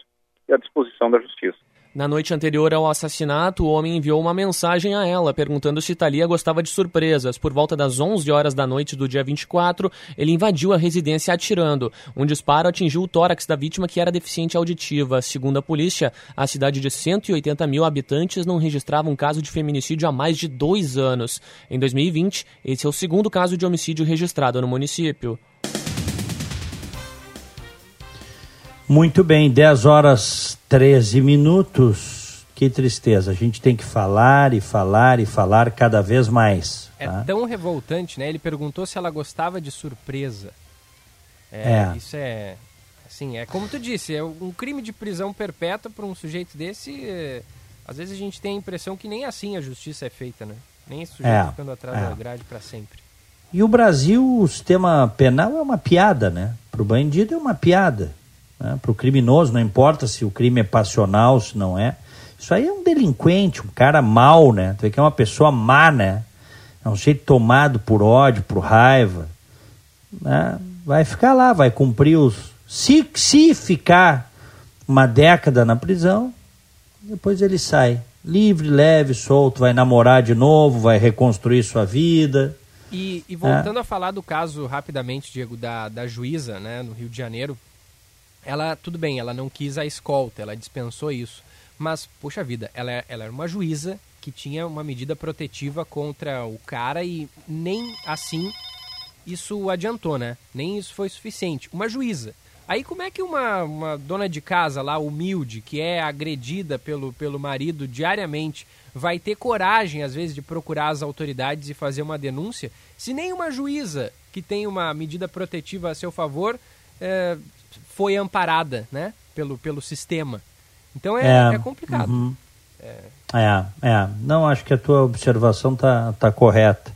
e à disposição da Justiça. Na noite anterior ao assassinato, o homem enviou uma mensagem a ela perguntando se Thalia gostava de surpresas. Por volta das 11 horas da noite do dia 24, ele invadiu a residência atirando. Um disparo atingiu o tórax da vítima, que era deficiente auditiva. Segundo a polícia, a cidade de 180 mil habitantes não registrava um caso de feminicídio há mais de dois anos. Em 2020, esse é o segundo caso de homicídio registrado no município. Muito bem, 10 horas 13 minutos. Que tristeza. A gente tem que falar e falar e falar cada vez mais. É tá? tão revoltante, né? Ele perguntou se ela gostava de surpresa. É, É. Isso é. Assim, é como tu disse, é um crime de prisão perpétua para um sujeito desse. é, às vezes a gente tem a impressão que nem assim a justiça é feita, né? Nem esse sujeito É, ficando atrás é. da grade para sempre. E o Brasil, o sistema penal é uma piada, né? Para o bandido é uma piada. Né? Para o criminoso, não importa se o crime é passional, se não é. Isso aí é um delinquente, um cara mau, né? Tu vê que é uma pessoa má, né? É um jeito tomado por ódio, por raiva. né? Vai ficar lá, vai cumprir os. Se, se ficar uma década na prisão, depois ele sai. Livre, leve, solto, vai namorar de novo, vai reconstruir sua vida. E, e voltando a falar do caso rapidamente, Diego, da, da juíza, né, no Rio de Janeiro, ela, tudo bem, ela não quis a escolta, ela dispensou isso. Mas, poxa vida, ela, é- ela era uma juíza que tinha uma medida protetiva contra o cara e nem assim isso adiantou, né? Nem isso foi suficiente. Uma juíza. Aí como é que uma, uma dona de casa lá, humilde, que é agredida pelo, pelo marido diariamente, vai ter coragem, às vezes, de procurar as autoridades e fazer uma denúncia, se nem uma juíza que tem uma medida protetiva a seu favor eh, foi amparada, né? Pelo, pelo sistema. Então é, é complicado. uhum. É, é. Não, acho que a tua observação tá, tá correta.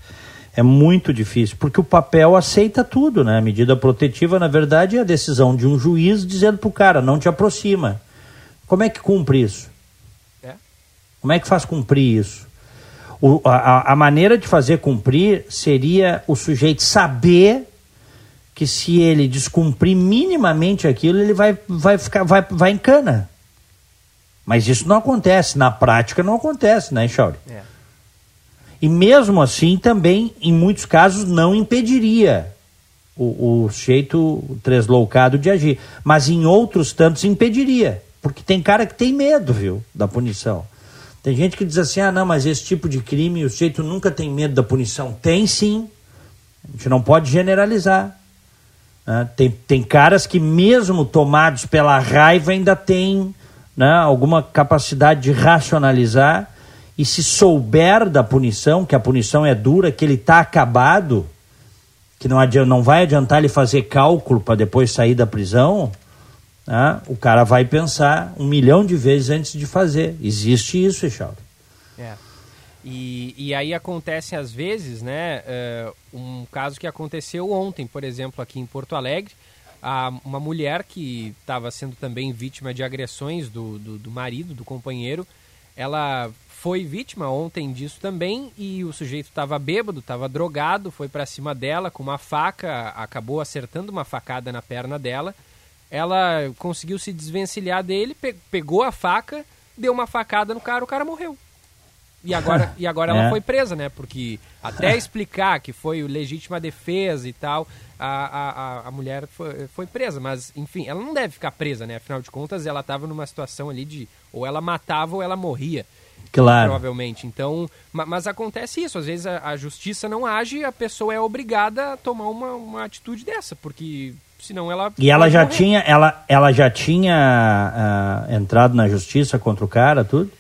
É muito difícil, porque o papel aceita tudo, né? A medida protetiva, na verdade, é a decisão de um juiz dizendo pro cara, não te aproxima. Como é que cumpre isso? É. Como é que faz cumprir isso? O- a- a maneira de fazer cumprir seria o sujeito saber que se ele descumprir minimamente aquilo, ele vai, vai, ficar, vai, vai em cana. Mas isso não acontece, na prática não acontece, né, Chauri? É. E mesmo assim, também, em muitos casos, não impediria o, o sujeito tresloucado de agir. Mas em outros tantos impediria. Porque tem cara que tem medo, viu, da punição. Tem gente que diz assim, ah, não, mas esse tipo de crime, o sujeito nunca tem medo da punição. Tem sim. A gente não pode generalizar. Né? Tem, tem caras que, mesmo tomados pela raiva, ainda têm né, alguma capacidade de racionalizar e se souber da punição, que a punição é dura, que ele está acabado, que não, adianta, não vai adiantar ele fazer cálculo para depois sair da prisão, né, o cara vai pensar um milhão de vezes antes de fazer. Existe isso, Echauri. É. E, e aí acontece às vezes, né, é, um caso que aconteceu ontem, por exemplo, aqui em Porto Alegre, a, uma mulher que estava sendo também vítima de agressões do, do, do marido, do companheiro, ela foi vítima ontem disso também e o sujeito estava bêbado, estava drogado, foi para cima dela com uma faca, acabou acertando uma facada na perna dela. Ela conseguiu se desvencilhar dele, pe- pegou a faca, deu uma facada no cara, o cara morreu. E agora, (laughs) e agora ela É. foi presa, né? Porque até (laughs) explicar que foi legítima defesa e tal, a, a, a- mulher foi, foi presa. Mas, enfim, ela não deve ficar presa, né? Afinal de contas, ela estava numa situação ali de ou ela matava ou ela morria. Claro. Provavelmente. Então, ma- mas acontece isso. Às vezes a, a justiça não age, a pessoa é obrigada a tomar uma, uma atitude dessa, porque senão ela. E ela já morrer. tinha, ela, ela já tinha ah, entrado na justiça contra o cara, tudo?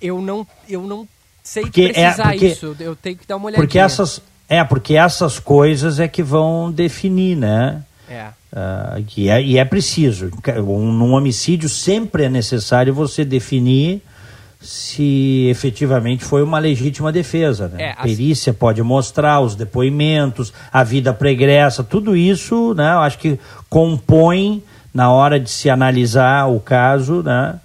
Eu não, eu não sei Porque é- precisar porque- isso. Eu tenho que dar uma olhadinha. Porque essas, é, porque essas coisas é que vão definir, né? É. Ah, que é, e é preciso. Um, num homicídio sempre é necessário você definir se efetivamente foi uma legítima defesa. Né? É, A perícia pode mostrar os depoimentos, a vida pregressa, tudo isso, né? Eu acho que compõe na hora de se analisar o caso, né?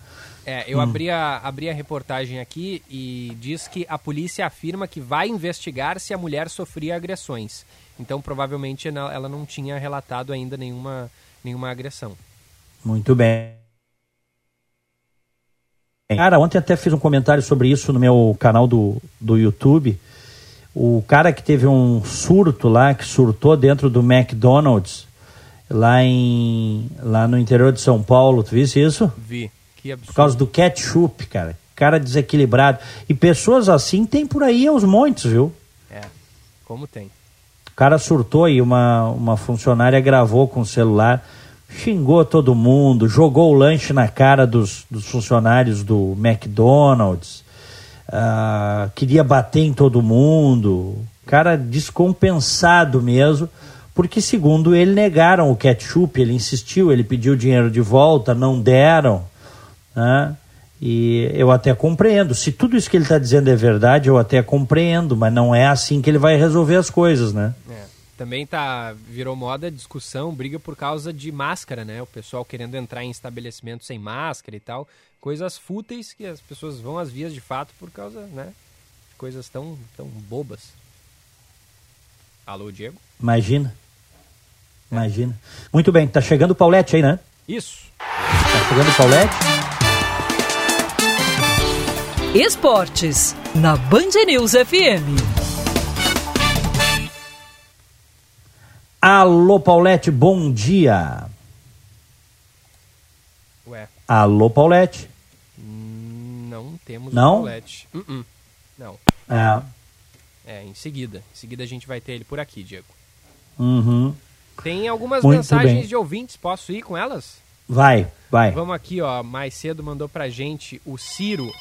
É, eu abri, a, abri a reportagem aqui e diz que a polícia afirma que vai investigar se a mulher sofria agressões. Então, provavelmente, ela ela não tinha relatado ainda nenhuma, nenhuma agressão. Muito bem. Cara, ontem até fiz um comentário sobre isso no meu canal do, do YouTube. O cara que teve um surto lá, que surtou dentro do McDonald's, lá, em, lá no interior de São Paulo, tu viste isso? Vi. Por causa do ketchup, cara. Cara desequilibrado. E pessoas assim tem por aí aos montes, viu? É, como tem. O cara surtou e uma, uma funcionária gravou com o celular, xingou todo mundo, jogou o lanche na cara dos, dos funcionários do McDonald's, ah, queria bater em todo mundo. Cara descompensado mesmo, porque segundo ele negaram o ketchup, ele insistiu, ele pediu dinheiro de volta, não deram. Né? E eu até compreendo. Se tudo isso que ele está dizendo é verdade, eu até compreendo, mas não é assim que ele vai resolver as coisas, né? É. Também tá, virou moda discussão, briga por causa de máscara, né? O pessoal querendo entrar em estabelecimentos sem máscara e tal. Coisas fúteis que as pessoas vão às vias de fato por causa, né? De coisas tão, tão bobas. Alô, Diego? Imagina. Imagina. Muito bem, tá chegando o Paulette aí, né? Isso. Tá chegando o Paulette? Esportes, na Band News FM. Alô, Paulette, bom dia. Ué, Alô, Paulette. não temos Não? o Paulette. Uh-uh. Não. É. É, em seguida. Em seguida a gente vai ter ele por aqui, Diego. Uhum. Tem algumas Muito mensagens bem. de ouvintes, posso ir com elas? Vai, vai. Vamos aqui, ó. Mais cedo mandou pra gente o Ciro.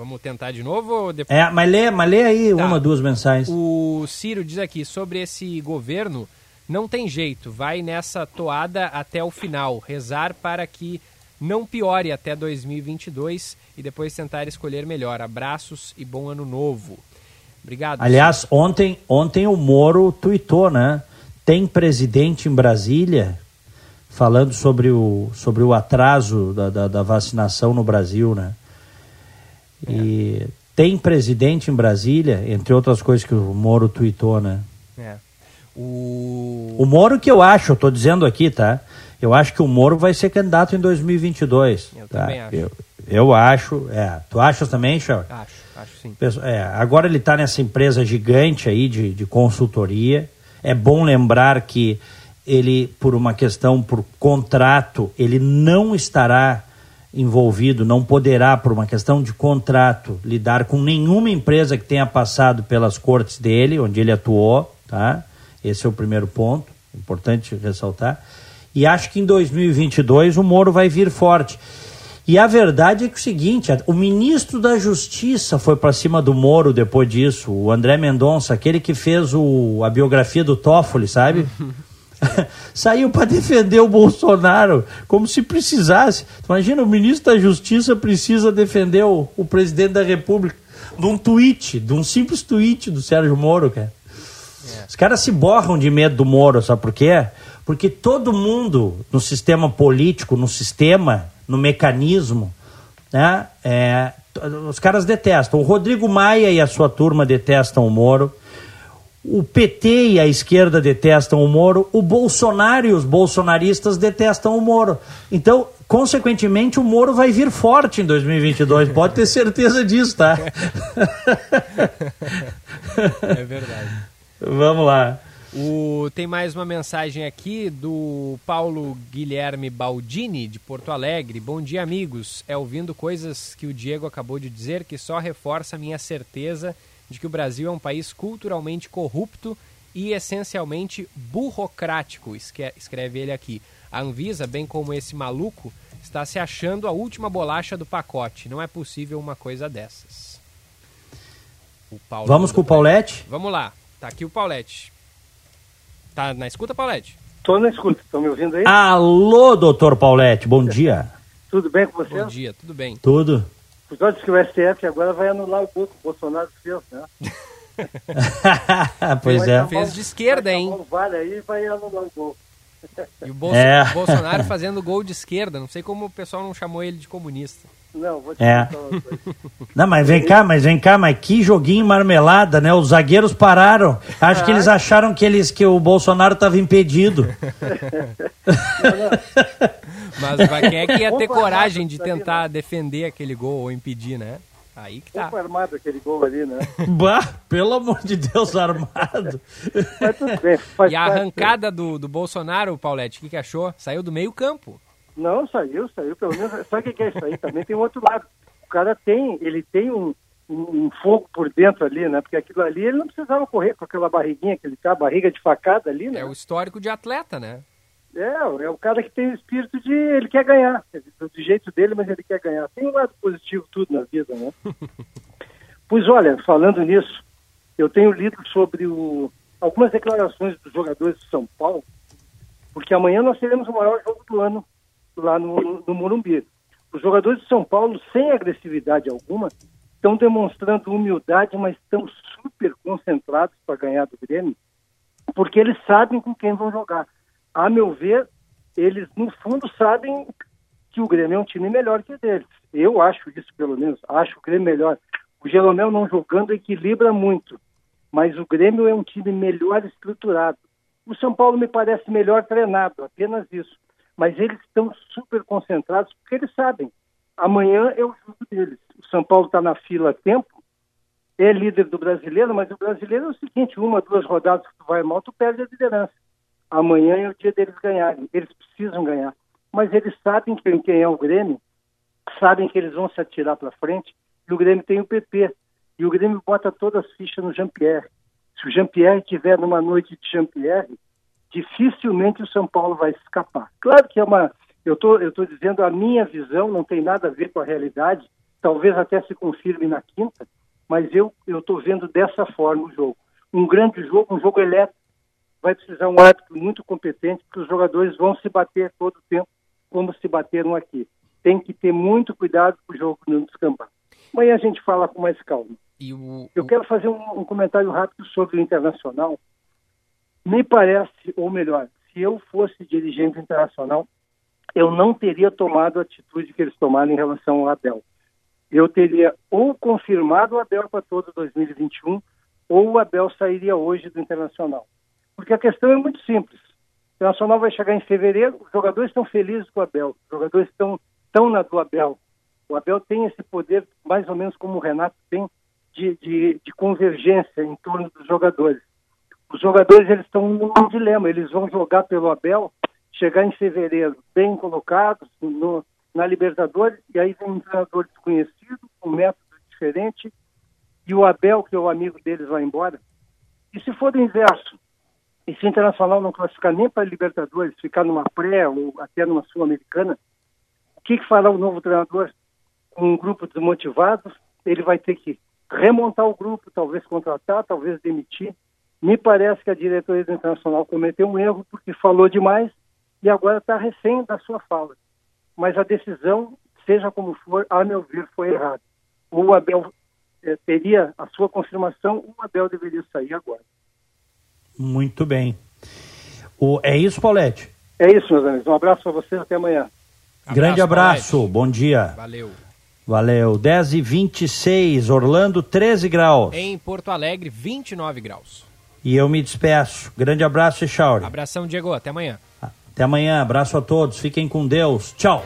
Vamos tentar de novo depois? É, mas lê, mas lê aí Tá. uma, duas mensagens. O Ciro diz aqui sobre esse governo, não tem jeito, vai nessa toada até o final, rezar para que não piore até 2022 e depois tentar escolher melhor. Abraços e bom ano novo. Obrigado. Aliás, ontem, ontem o Moro tuitou, né? Tem presidente em Brasília falando sobre o, sobre o atraso da, da, da vacinação no Brasil, né? E tem presidente em Brasília, entre outras coisas que o Moro tuitou, né? É. O... O Moro que eu acho, eu tô dizendo aqui, tá? Eu acho que o Moro vai ser candidato em 2022. Eu tá? também acho. Eu, eu acho, é. Tu achas também, Charles? Acho, acho sim. É, agora ele está nessa empresa gigante aí de, de consultoria. É bom lembrar que ele, por uma questão, por contrato, ele não estará envolvido, não poderá, por uma questão de contrato, lidar com nenhuma empresa que tenha passado pelas cortes dele, onde ele atuou, tá? Esse é o primeiro ponto, importante ressaltar. E acho que em 2022 o Moro vai vir forte. E a verdade é que é o seguinte, o ministro da Justiça foi para cima do Moro depois disso, o André Mendonça, aquele que fez o, a biografia do Toffoli, sabe? (laughs) (laughs) Saiu para defender o Bolsonaro, como se precisasse. Imagina, o ministro da Justiça precisa defender o, o presidente da República de um tweet, de um simples tweet do Sérgio Moro, cara. Os caras se borram de medo do Moro, sabe por quê? Porque todo mundo no sistema político, no sistema, no mecanismo, né? é, os caras detestam. O Rodrigo Maia e a sua turma detestam o Moro. O PT e a esquerda detestam o Moro. O Bolsonaro e os bolsonaristas detestam o Moro. Então, consequentemente, o Moro vai vir forte em 2022. (laughs) Pode ter certeza disso, tá? É verdade. (laughs) Vamos lá. O, tem mais uma mensagem aqui do Paulo Guilherme Baldini, de Porto Alegre. Bom dia, amigos. É ouvindo coisas que o Diego acabou de dizer que só reforça a minha certeza de que o Brasil é um país culturalmente corrupto e essencialmente burocrático, escreve ele aqui. A Anvisa, bem como esse maluco, está se achando a última bolacha do pacote. Não é possível uma coisa dessas. O Paulo Vamos com o Paulette? Vamos lá. Tá aqui o Paulette. Tá na escuta, Paulette? Estou na escuta, estão me ouvindo aí? Alô, doutor Paulette, bom dia. Tudo bem com você? Bom dia, tudo bem. Tudo? Cuidado que o STF agora vai anular o gol que o Bolsonaro fez, né? (laughs) pois Vai é. Fez de esquerda, vai hein? VAR aí e vai anular o gol. E o Bolso- É. Bolsonaro fazendo gol de esquerda. Não sei como o pessoal não chamou ele de comunista. Não, vou te É. contar uma coisa. (laughs) Não, mas vem cá, mas vem cá, mas que joguinho marmelada, né? Os zagueiros pararam. Acho que eles acharam que eles que o Bolsonaro estava impedido. (laughs) Mas vai- quem é que ia ter coragem de tentar defender aquele gol ou impedir, né? Aí que tá. Pouco armado aquele gol ali, né? (laughs) Bah, pelo amor de Deus, armado. Mas tudo bem. Faz E a parte. arrancada do, do Bolsonaro, Paulette, o que, que achou? Saiu do meio campo. Não, saiu, saiu. Pelo menos. Sabe o que que é isso aí? Também tem um outro lado. O cara tem, ele tem um, um, um fogo por dentro ali, né? Porque aquilo ali ele não precisava correr com aquela barriguinha que ele tá, barriga de facada ali, né? É o histórico de atleta, né? É, é o cara que tem o espírito de. Ele quer ganhar. Do jeito dele, mas ele quer ganhar. Tem um lado positivo tudo na vida, né? (laughs) pois olha, falando nisso, eu tenho lido sobre o, algumas declarações dos jogadores de São Paulo, porque amanhã nós teremos o maior jogo do ano lá no, no Morumbi. Os jogadores de São Paulo, sem agressividade alguma, estão demonstrando humildade, mas estão super concentrados para ganhar do Grêmio, porque eles sabem com quem vão jogar. A meu ver, eles no fundo sabem que o Grêmio é um time melhor que o deles. Eu acho isso, pelo menos. Acho o Grêmio melhor. O Jeromel não jogando equilibra muito, mas o Grêmio é um time melhor estruturado. O São Paulo me parece melhor treinado, apenas isso. Mas eles estão super concentrados porque eles sabem. Amanhã é o jogo deles. O São Paulo está na fila há tempo, é líder do brasileiro, mas o brasileiro é o seguinte: uma, duas rodadas que tu vai mal, tu perde a liderança. Amanhã é o dia deles ganharem. Eles precisam ganhar. Mas eles sabem quem, quem é o Grêmio, sabem que eles vão se atirar para frente. E o Grêmio tem o PP. E o Grêmio bota todas as fichas no Jean-Pierre. Se o Jean-Pierre tiver numa noite de Jean-Pierre, dificilmente o São Paulo vai escapar. Claro que é uma. Eu tô, estou tô dizendo a minha visão, não tem nada a ver com a realidade. Talvez até se confirme na quinta, mas eu estou vendo dessa forma o jogo. Um grande jogo, um jogo elétrico vai precisar um árbitro muito competente, porque os jogadores vão se bater todo o tempo, como se bateram aqui. Tem que ter muito cuidado com o jogo não descambar. Amanhã a gente fala com mais calma. O, Eu quero fazer um, um comentário rápido sobre o Internacional. Me parece, ou melhor, se eu fosse dirigente internacional, eu não teria tomado a atitude que eles tomaram em relação ao Abel. Eu teria ou confirmado o Abel para todo 2021, ou o Abel sairia hoje do Internacional. Porque a questão é muito simples. O Internacional vai chegar em fevereiro, os jogadores estão felizes com o Abel, os jogadores estão, estão na do Abel. O Abel tem esse poder, mais ou menos como o Renato tem, de, de, de convergência em torno dos jogadores. Os jogadores eles estão num dilema, eles vão jogar pelo Abel, chegar em fevereiro bem colocados no, na Libertadores, e aí vem um treinador desconhecido, um método diferente, e o Abel, que é o amigo deles, vai embora. E se for do inverso, e se o Internacional não classificar nem para Libertadores, ficar numa pré ou até numa Sul-Americana, o que, que fará o novo treinador? Com um grupo desmotivado, ele vai ter que remontar o grupo, talvez contratar, talvez demitir. Me parece que a diretoria do Internacional cometeu um erro porque falou demais e agora está refém da sua fala. Mas a decisão, seja como for, a meu ver, foi errada. O Abel eh, teria a sua confirmação, o Abel deveria sair agora. Muito bem. O, é isso, Paulette? É isso, meus amigos. Um abraço para vocês, até amanhã. Grande abraço, bom dia. Valeu. Valeu. 10 e 26 Orlando 13 graus. Em Porto Alegre, 29 graus. E eu me despeço. Grande abraço, Echauri. Abração, Diego. Até amanhã. Até amanhã. Abraço a todos. Fiquem com Deus. Tchau.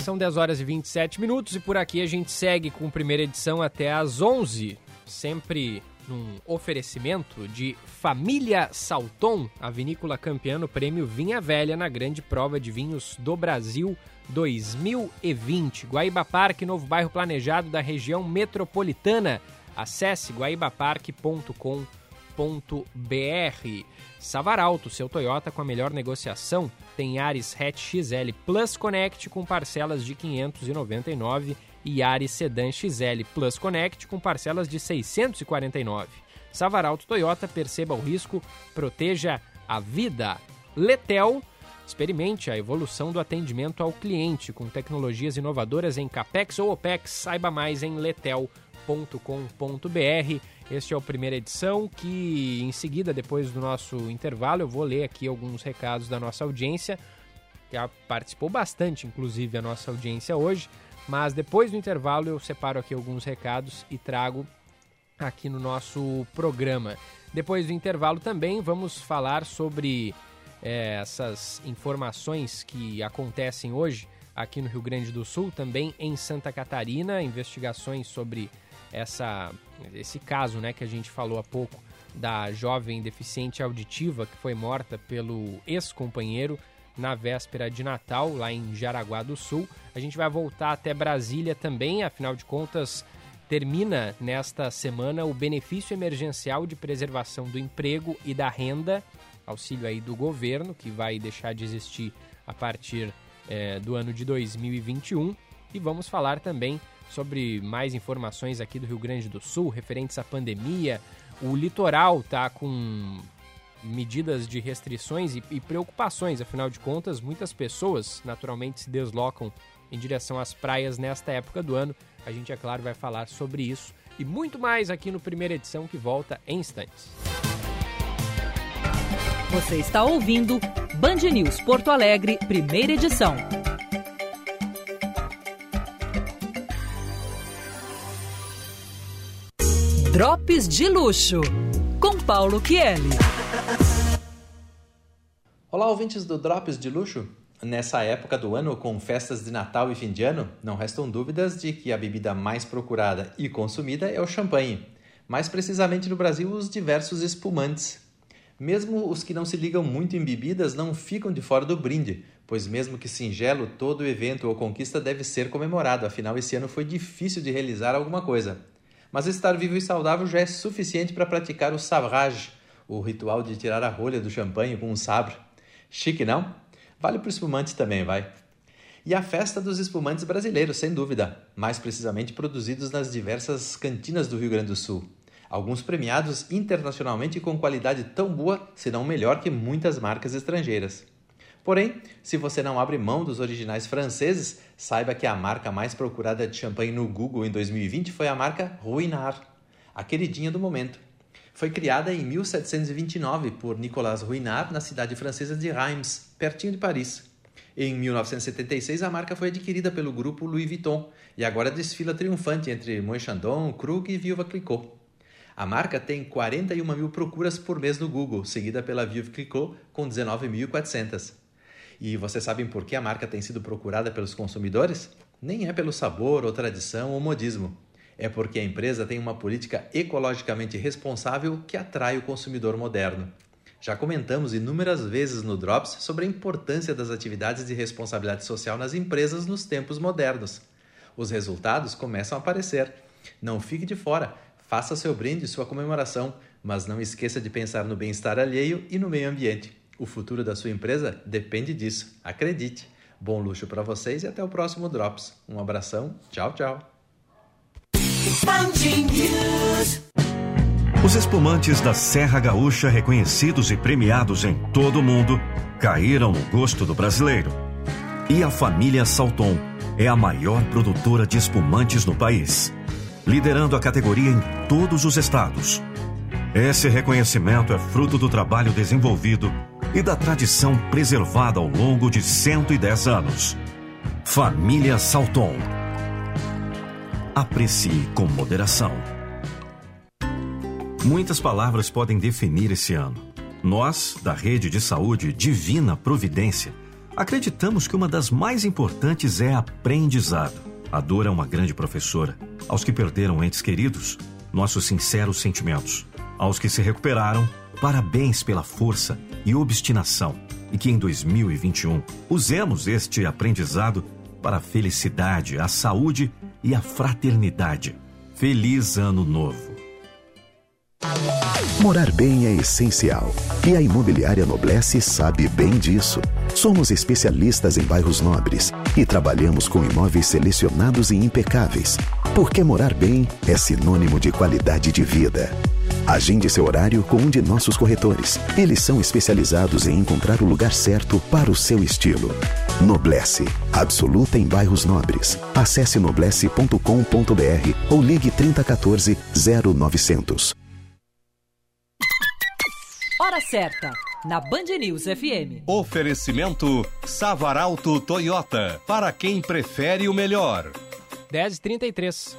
São 10 horas e 27 minutos e por aqui a gente segue com primeira edição até às 11. Sempre num oferecimento de Família Salton, a vinícola campeã no prêmio Vinha Velha na grande prova de vinhos do Brasil 2020. Guaíba Parque, novo bairro planejado da região metropolitana. Acesse guaibaparque.com.br. Savaralto, seu Toyota com a melhor negociação, tem Ares Hatch XL Plus Connect com parcelas de 599 e Ares Sedan XL Plus Connect com parcelas de 649. Savaralto Toyota, perceba o risco, proteja a vida. Letel, experimente a evolução do atendimento ao cliente com tecnologias inovadoras em Capex ou Opex. Saiba mais em letel.com.br. Este é o primeira edição que em seguida, depois do nosso intervalo, eu vou ler aqui alguns recados da nossa audiência. Que participou bastante, inclusive, a nossa audiência hoje. Mas depois do intervalo eu separo aqui alguns recados e trago aqui no nosso programa. Depois do intervalo também vamos falar sobre é, essas informações que acontecem hoje aqui no Rio Grande do Sul, também em Santa Catarina, investigações sobre essa, esse caso né, que a gente falou há pouco da jovem deficiente auditiva que foi morta pelo ex-companheiro na véspera de Natal, lá em Jaraguá do Sul. A gente vai voltar até Brasília também, afinal de contas, termina nesta semana o benefício emergencial de preservação do emprego e da renda, auxílio aí do governo, que vai deixar de existir a partir é, do ano de 2021. E vamos falar também sobre mais informações aqui do Rio Grande do Sul, referentes à pandemia. O litoral está com medidas de restrições e, e, preocupações, afinal de contas, muitas pessoas naturalmente se deslocam em direção às praias nesta época do ano. A gente, é claro, vai falar sobre isso e muito mais aqui no primeira edição que volta em instantes. Você está ouvindo Band News Porto Alegre, primeira edição. Drops de luxo com Paulo Kieli. Olá, ouvintes do Drops de Luxo. Nessa época do ano, com festas de Natal e fim de ano, não restam dúvidas de que a bebida mais procurada e consumida é o champanhe. Mais precisamente no Brasil, os diversos espumantes. Mesmo os que não se ligam muito em bebidas não ficam de fora do brinde, pois mesmo que singelo, todo evento ou conquista deve ser comemorado, afinal esse ano foi difícil de realizar alguma coisa. Mas estar vivo e saudável já é suficiente para praticar o sabrage, o ritual de tirar a rolha do champanhe com um sabre. Chique, não? Vale para o espumante também, vai. E a festa dos espumantes brasileiros, sem dúvida, mais precisamente produzidos nas diversas cantinas do Rio Grande do Sul. Alguns premiados internacionalmente com qualidade tão boa, se não melhor que muitas marcas estrangeiras. Porém, se você não abre mão dos originais franceses, saiba que a marca mais procurada de champanhe no Google em 2020 foi a marca Ruinart, a queridinha do momento. Foi criada em 1729 por Nicolas Ruinart na cidade francesa de Reims, pertinho de Paris. Em 1976, a marca foi adquirida pelo grupo Louis Vuitton e agora desfila triunfante entre Moët Chandon, Krug e Viva Clicquot. A marca tem 41 mil procuras por mês no Google, seguida pela Viva Clicquot com 19.400. E vocês sabem por que a marca tem sido procurada pelos consumidores? Nem é pelo sabor ou tradição ou modismo é porque a empresa tem uma política ecologicamente responsável que atrai o consumidor moderno. Já comentamos inúmeras vezes no Drops sobre a importância das atividades de responsabilidade social nas empresas nos tempos modernos. Os resultados começam a aparecer. Não fique de fora, faça seu brinde e sua comemoração, mas não esqueça de pensar no bem-estar alheio e no meio ambiente. O futuro da sua empresa depende disso, acredite. Bom luxo para vocês e até o próximo Drops. Um abração, tchau, tchau. Os espumantes da Serra Gaúcha, reconhecidos e premiados em todo o mundo, caíram no gosto do brasileiro. E a família Salton é a maior produtora de espumantes no país, liderando a categoria em todos os estados. Esse reconhecimento é fruto do trabalho desenvolvido e da tradição preservada ao longo de 110 anos. Família Salton Aprecie com moderação. Muitas palavras podem definir esse ano. Nós, da Rede de Saúde Divina Providência, acreditamos que uma das mais importantes é aprendizado. A dor é uma grande professora. Aos que perderam entes queridos, nossos sinceros sentimentos. Aos que se recuperaram, parabéns pela força e obstinação. E que em 2021 usemos este aprendizado para a felicidade, a saúde e a fraternidade. Feliz Ano Novo! Morar bem é essencial. E a Imobiliária Noblesse sabe bem disso. Somos especialistas em bairros nobres e trabalhamos com imóveis selecionados e impecáveis. Porque morar bem é sinônimo de qualidade de vida. Agende seu horário com um de nossos corretores. Eles são especializados em encontrar o lugar certo para o seu estilo. Noblesse, absoluta em bairros nobres. Acesse noblesse.com.br ou ligue 3014 0900. Hora certa, na Band News FM. Oferecimento Savaralto Toyota, para quem prefere o melhor. 10h33.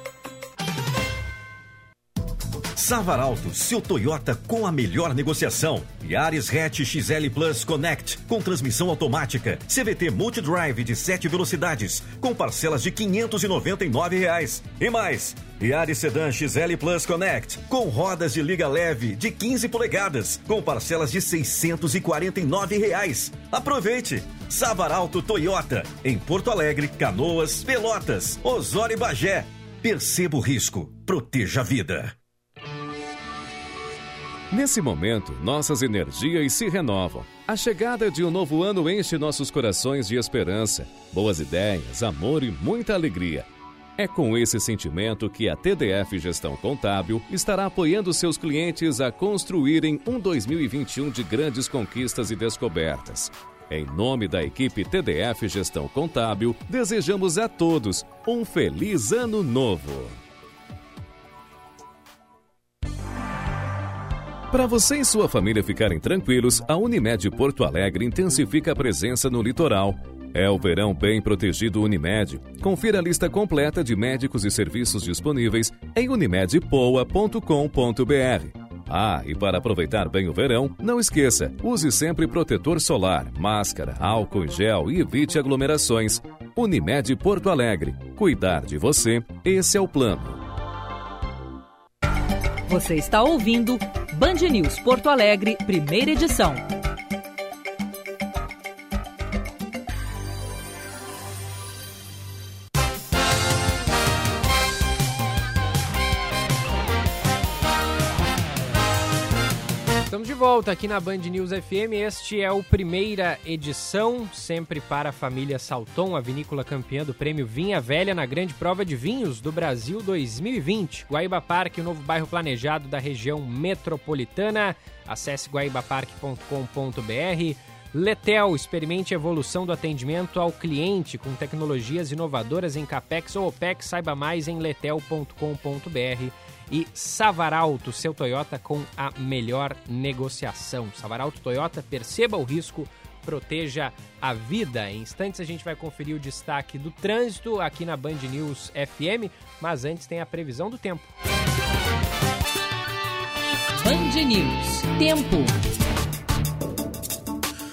Savaralto, seu Toyota com a melhor negociação. Yaris Hatch XL Plus Connect, com transmissão automática. CVT Multidrive de 7 velocidades, com parcelas de 599 reais. E mais, Yaris Sedan XL Plus Connect, com rodas de liga leve de 15 polegadas, com parcelas de 649 reais. Aproveite! Savaralto Toyota, em Porto Alegre, Canoas, Pelotas, Osório e Bagé. Perceba o risco, proteja a vida. Nesse momento, nossas energias se renovam. A chegada de um novo ano enche nossos corações de esperança, boas ideias, amor e muita alegria. É com esse sentimento que a TDF Gestão Contábil estará apoiando seus clientes a construírem um 2021 de grandes conquistas e descobertas. Em nome da equipe TDF Gestão Contábil, desejamos a todos um feliz ano novo. Para você e sua família ficarem tranquilos, a Unimed Porto Alegre intensifica a presença no litoral. É o verão bem protegido Unimed. Confira a lista completa de médicos e serviços disponíveis em unimedpoa.com.br. Ah, e para aproveitar bem o verão, não esqueça, use sempre protetor solar, máscara, álcool em gel e evite aglomerações. Unimed Porto Alegre. Cuidar de você, esse é o plano. Você está ouvindo Band News Porto Alegre, primeira edição. Estamos de volta aqui na Band News FM. Este é o primeira edição, sempre para a família Salton, a vinícola campeã do prêmio Vinha Velha na Grande Prova de Vinhos do Brasil 2020. Guaíba Parque, o novo bairro planejado da região metropolitana. Acesse guaibaparque.com.br. Letel, experimente a evolução do atendimento ao cliente com tecnologias inovadoras em CAPEX ou OPEX. Saiba mais em letel.com.br e Savaralto, seu Toyota com a melhor negociação. Savaralto Toyota, perceba o risco, proteja a vida. Em instantes a gente vai conferir o destaque do trânsito aqui na Band News FM, mas antes tem a previsão do tempo. Band News, tempo.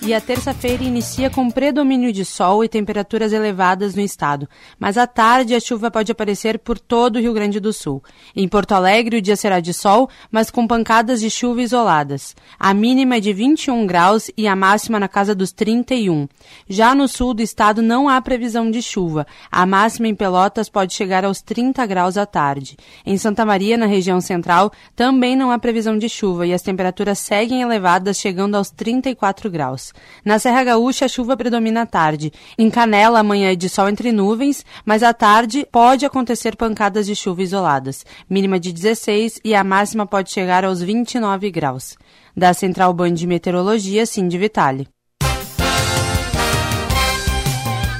E a terça-feira inicia com predomínio de sol e temperaturas elevadas no estado, mas à tarde a chuva pode aparecer por todo o Rio Grande do Sul. Em Porto Alegre o dia será de sol, mas com pancadas de chuva isoladas. A mínima é de 21 graus e a máxima na casa dos 31. Já no sul do estado não há previsão de chuva. A máxima em Pelotas pode chegar aos 30 graus à tarde. Em Santa Maria, na região central, também não há previsão de chuva e as temperaturas seguem elevadas, chegando aos 34 graus. Na Serra Gaúcha, a chuva predomina à tarde. Em Canela, amanhã é de sol entre nuvens, mas à tarde pode acontecer pancadas de chuva isoladas. Mínima de 16 e a máxima pode chegar aos 29 graus. Da Central Band de Meteorologia, Cindy Vitale.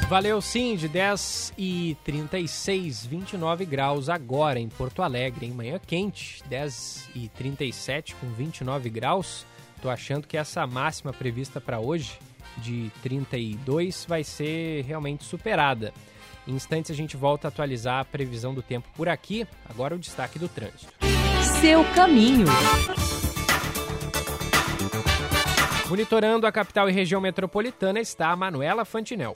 Valeu de 10 e 36, 29 graus agora em Porto Alegre, em manhã quente, 10 e 37 com 29 graus. Tô achando que essa máxima prevista para hoje, de 32, vai ser realmente superada. Em instantes a gente volta a atualizar a previsão do tempo por aqui. Agora o destaque do trânsito. Seu caminho. Monitorando a capital e região metropolitana está a Manuela Fantinel.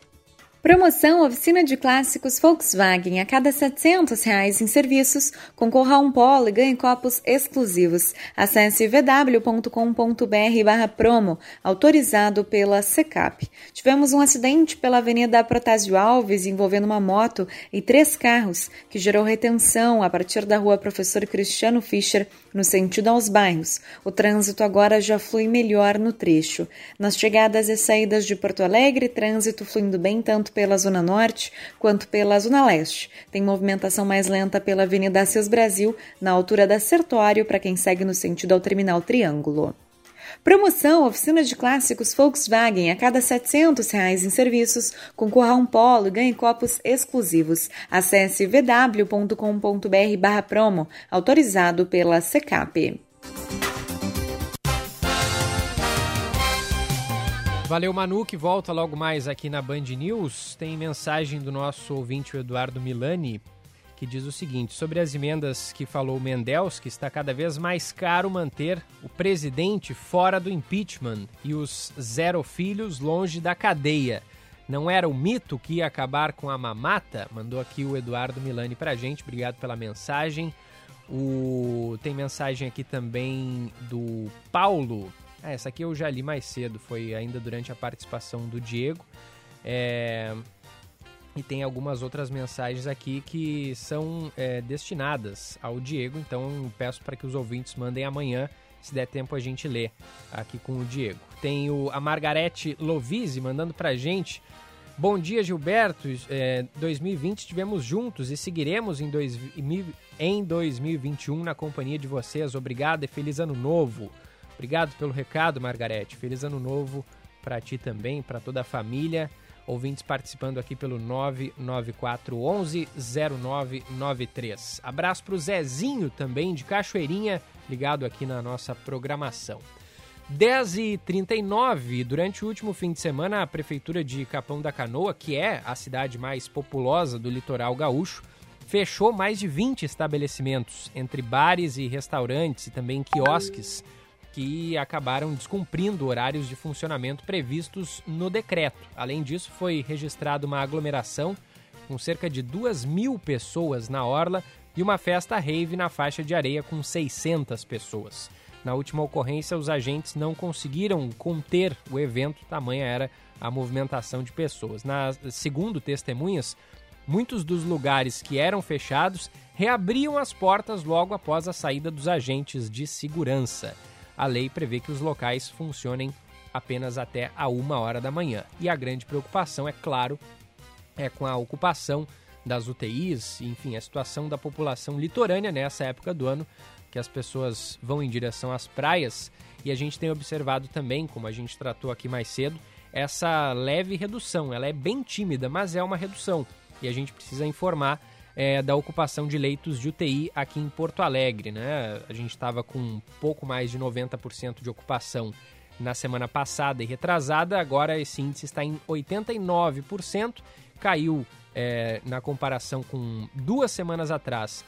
Promoção Oficina de Clássicos Volkswagen. A cada 700 reais em serviços, concorra a um polo e ganhe copos exclusivos. Acesse vw.com.br barra promo, autorizado pela SECAP. Tivemos um acidente pela Avenida Protásio Alves envolvendo uma moto e três carros, que gerou retenção a partir da rua Professor Cristiano Fischer, no sentido aos bairros. O trânsito agora já flui melhor no trecho. Nas chegadas e saídas de Porto Alegre, trânsito fluindo bem tanto pela Zona Norte quanto pela Zona Leste. Tem movimentação mais lenta pela Avenida Assis Brasil, na altura da Sertório, para quem segue no sentido ao Terminal Triângulo. Promoção Oficina de Clássicos Volkswagen. A cada 700 reais em serviços, concorra a um polo e ganhe copos exclusivos. Acesse vw.com.br barra promo, autorizado pela SECAP. Valeu, Manu, que volta logo mais aqui na Band News. Tem mensagem do nosso ouvinte, o Eduardo Milani, que diz o seguinte: sobre as emendas que falou Mendels, que está cada vez mais caro manter o presidente fora do impeachment e os zero filhos longe da cadeia. Não era o mito que ia acabar com a mamata? Mandou aqui o Eduardo Milani pra gente. Obrigado pela mensagem. O... Tem mensagem aqui também do Paulo. Ah, essa aqui eu já li mais cedo, foi ainda durante a participação do Diego. É... E tem algumas outras mensagens aqui que são é, destinadas ao Diego, então peço para que os ouvintes mandem amanhã, se der tempo a gente lê aqui com o Diego. Tem o, a Margarete Lovise mandando para gente. Bom dia, Gilberto. É, 2020 estivemos juntos e seguiremos em, dois, em 2021 na companhia de vocês. Obrigado e feliz ano novo. Obrigado pelo recado, Margarete. Feliz ano novo para ti também, para toda a família. Ouvintes participando aqui pelo 99411 0993. Abraço para o Zezinho também de Cachoeirinha, ligado aqui na nossa programação. 10h39, durante o último fim de semana, a Prefeitura de Capão da Canoa, que é a cidade mais populosa do litoral gaúcho, fechou mais de 20 estabelecimentos, entre bares e restaurantes e também quiosques que acabaram descumprindo horários de funcionamento previstos no decreto. Além disso, foi registrada uma aglomeração com cerca de 2 mil pessoas na orla e uma festa rave na faixa de areia com 600 pessoas. Na última ocorrência, os agentes não conseguiram conter o evento, tamanha era a movimentação de pessoas. Na, segundo testemunhas, muitos dos lugares que eram fechados reabriam as portas logo após a saída dos agentes de segurança a lei prevê que os locais funcionem apenas até a uma hora da manhã. E a grande preocupação, é claro, é com a ocupação das UTIs, enfim, a situação da população litorânea nessa época do ano, que as pessoas vão em direção às praias. E a gente tem observado também, como a gente tratou aqui mais cedo, essa leve redução. Ela é bem tímida, mas é uma redução. E a gente precisa informar é, da ocupação de leitos de UTI aqui em Porto Alegre. Né? A gente estava com um pouco mais de 90% de ocupação na semana passada e retrasada, agora esse índice está em 89%, caiu é, na comparação com duas semanas atrás.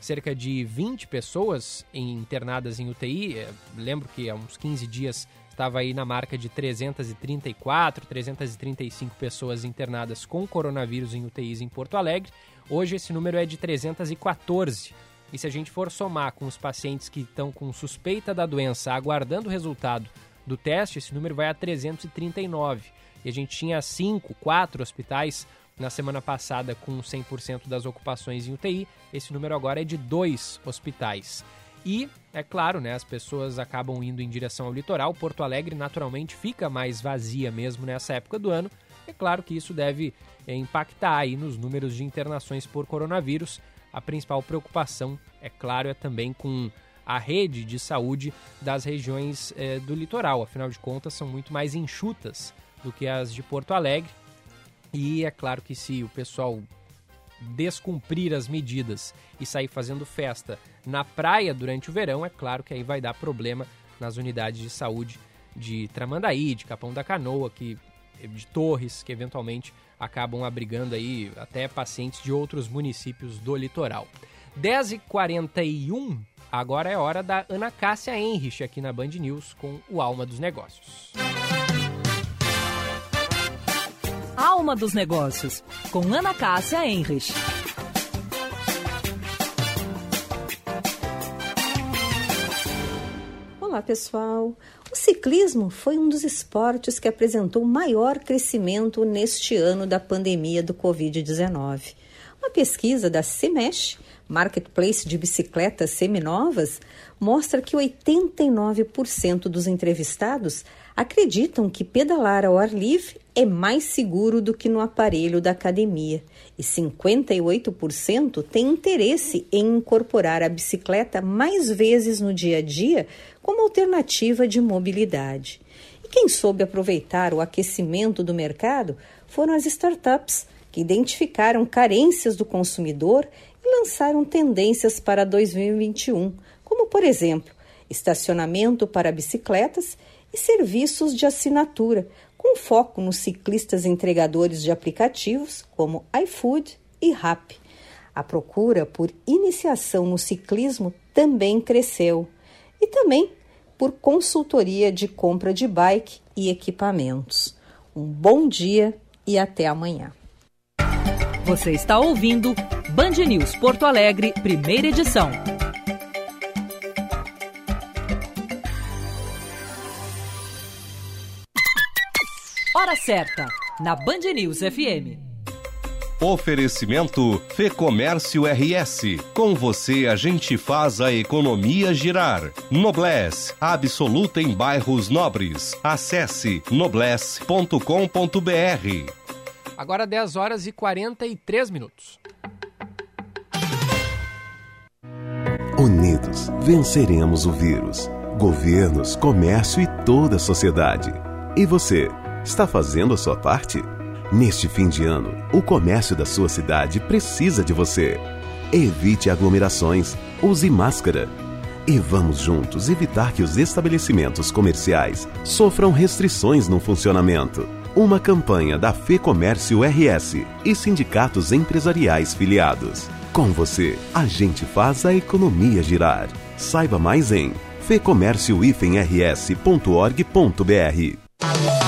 Cerca de 20 pessoas internadas em UTI. É, lembro que há uns 15 dias estava aí na marca de 334, 335 pessoas internadas com coronavírus em UTIs em Porto Alegre. Hoje esse número é de 314. E se a gente for somar com os pacientes que estão com suspeita da doença aguardando o resultado do teste, esse número vai a 339. E a gente tinha 5, 4 hospitais na semana passada com 100% das ocupações em UTI. Esse número agora é de 2 hospitais. E, é claro, né, as pessoas acabam indo em direção ao litoral. Porto Alegre, naturalmente, fica mais vazia mesmo nessa época do ano. É claro que isso deve é, impactar aí nos números de internações por coronavírus. A principal preocupação, é claro, é também com a rede de saúde das regiões é, do litoral. Afinal de contas, são muito mais enxutas do que as de Porto Alegre. E é claro que se o pessoal descumprir as medidas e sair fazendo festa na praia durante o verão, é claro que aí vai dar problema nas unidades de saúde de Tramandaí, de Capão da Canoa, que de Torres, que eventualmente acabam abrigando aí até pacientes de outros municípios do litoral. 10h41, agora é hora da Ana Cássia Henrich aqui na Band News com o Alma dos Negócios. Alma dos Negócios, com Ana Cássia Enrich. Olá, pessoal. O ciclismo foi um dos esportes que apresentou maior crescimento neste ano da pandemia do Covid-19. Uma pesquisa da CEMESH, Marketplace de Bicicletas Seminovas, mostra que 89% dos entrevistados acreditam que pedalar ao ar livre é mais seguro do que no aparelho da academia e 58% têm interesse em incorporar a bicicleta mais vezes no dia a dia como alternativa de mobilidade. E quem soube aproveitar o aquecimento do mercado foram as startups, que identificaram carências do consumidor e lançaram tendências para 2021, como, por exemplo, estacionamento para bicicletas e serviços de assinatura, com foco nos ciclistas entregadores de aplicativos como iFood e Rap. A procura por iniciação no ciclismo também cresceu e também por consultoria de compra de bike e equipamentos. Um bom dia e até amanhã. Você está ouvindo Band News Porto Alegre, primeira edição. Hora certa, na Band News FM. Oferecimento Fê Comércio RS. Com você a gente faz a economia girar. Noblesse, absoluta em bairros nobres. Acesse noblesse.com.br. Agora 10 horas e 43 minutos. Unidos, venceremos o vírus. Governos, comércio e toda a sociedade. E você, está fazendo a sua parte? Neste fim de ano, o comércio da sua cidade precisa de você. Evite aglomerações, use máscara. E vamos juntos evitar que os estabelecimentos comerciais sofram restrições no funcionamento. Uma campanha da Fê Comércio RS e sindicatos empresariais filiados. Com você, a gente faz a economia girar. Saiba mais em fecomércio-rs.org.br.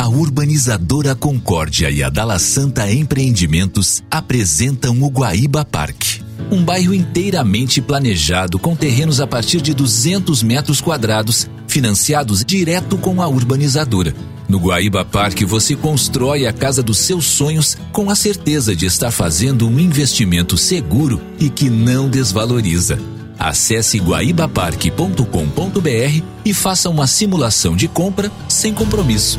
A urbanizadora Concórdia e a Dala Santa Empreendimentos apresentam o Guaíba Parque. Um bairro inteiramente planejado com terrenos a partir de 200 metros quadrados, financiados direto com a urbanizadora. No Guaíba Parque você constrói a casa dos seus sonhos com a certeza de estar fazendo um investimento seguro e que não desvaloriza. Acesse guaibaparque.com.br e faça uma simulação de compra sem compromisso.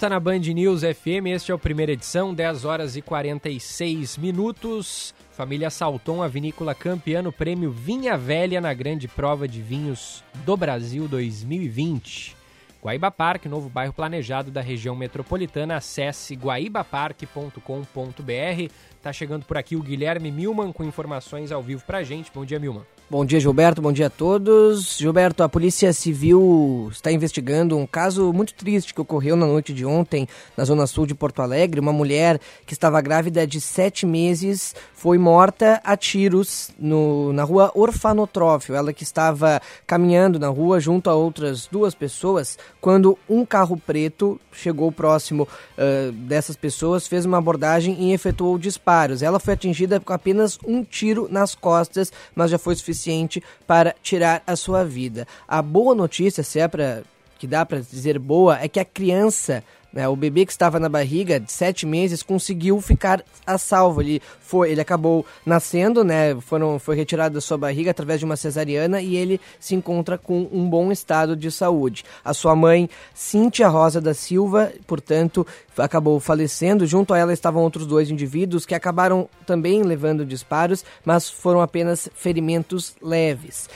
Volta na Band News FM. Este é o primeira edição, 10 horas e 46 minutos. Família Salton, a vinícola campeã no prêmio Vinha Velha na grande prova de vinhos do Brasil 2020. Guaíba Parque, novo bairro planejado da região metropolitana. Acesse guaibaparque.com.br. Tá chegando por aqui o Guilherme Milman com informações ao vivo pra gente. Bom dia, Milman. Bom dia, Gilberto. Bom dia a todos. Gilberto, a Polícia Civil está investigando um caso muito triste que ocorreu na noite de ontem na Zona Sul de Porto Alegre. Uma mulher que estava grávida de sete meses foi morta a tiros no, na rua Orfanotrófio. Ela que estava caminhando na rua junto a outras duas pessoas quando um carro preto chegou próximo uh, dessas pessoas, fez uma abordagem e efetuou disparos. Ela foi atingida com apenas um tiro nas costas, mas já foi suficiente suficiente para tirar a sua vida. A boa notícia, se é para que dá para dizer boa, é que a criança né, o bebê que estava na barriga de sete meses conseguiu ficar a salvo. Ele, foi, ele acabou nascendo, né, foram, foi retirado da sua barriga através de uma cesariana e ele se encontra com um bom estado de saúde. A sua mãe, Cíntia Rosa da Silva, portanto, acabou falecendo. Junto a ela estavam outros dois indivíduos que acabaram também levando disparos, mas foram apenas ferimentos leves.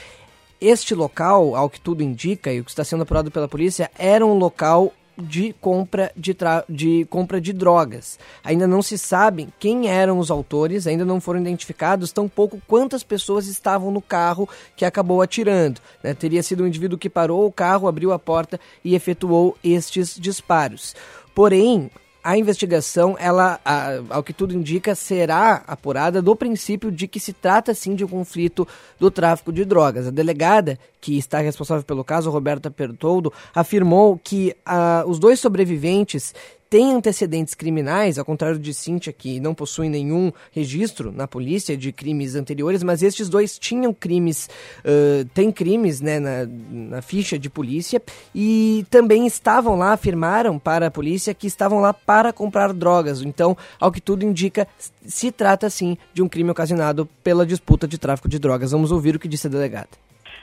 Este local, ao que tudo indica e o que está sendo apurado pela polícia, era um local de compra de, de compra de drogas. Ainda não se sabe quem eram os autores, ainda não foram identificados, tampouco quantas pessoas estavam no carro que acabou atirando. Né? Teria sido um indivíduo que parou o carro, abriu a porta e efetuou estes disparos. Porém, a investigação, ela, a, ao que tudo indica, será apurada do princípio de que se trata sim de um conflito do tráfico de drogas. A delegada, que está responsável pelo caso, Roberta Pertoldo, afirmou que a, os dois sobreviventes têm antecedentes criminais, ao contrário de Cíntia, que não possui nenhum registro na polícia de crimes anteriores, mas estes dois tinham crimes, uh, têm crimes né, na, na ficha de polícia e também estavam lá, afirmaram para a polícia que estavam lá para comprar drogas. Então, ao que tudo indica, se trata sim de um crime ocasionado pela disputa de tráfico de drogas. Vamos ouvir o que disse a delegada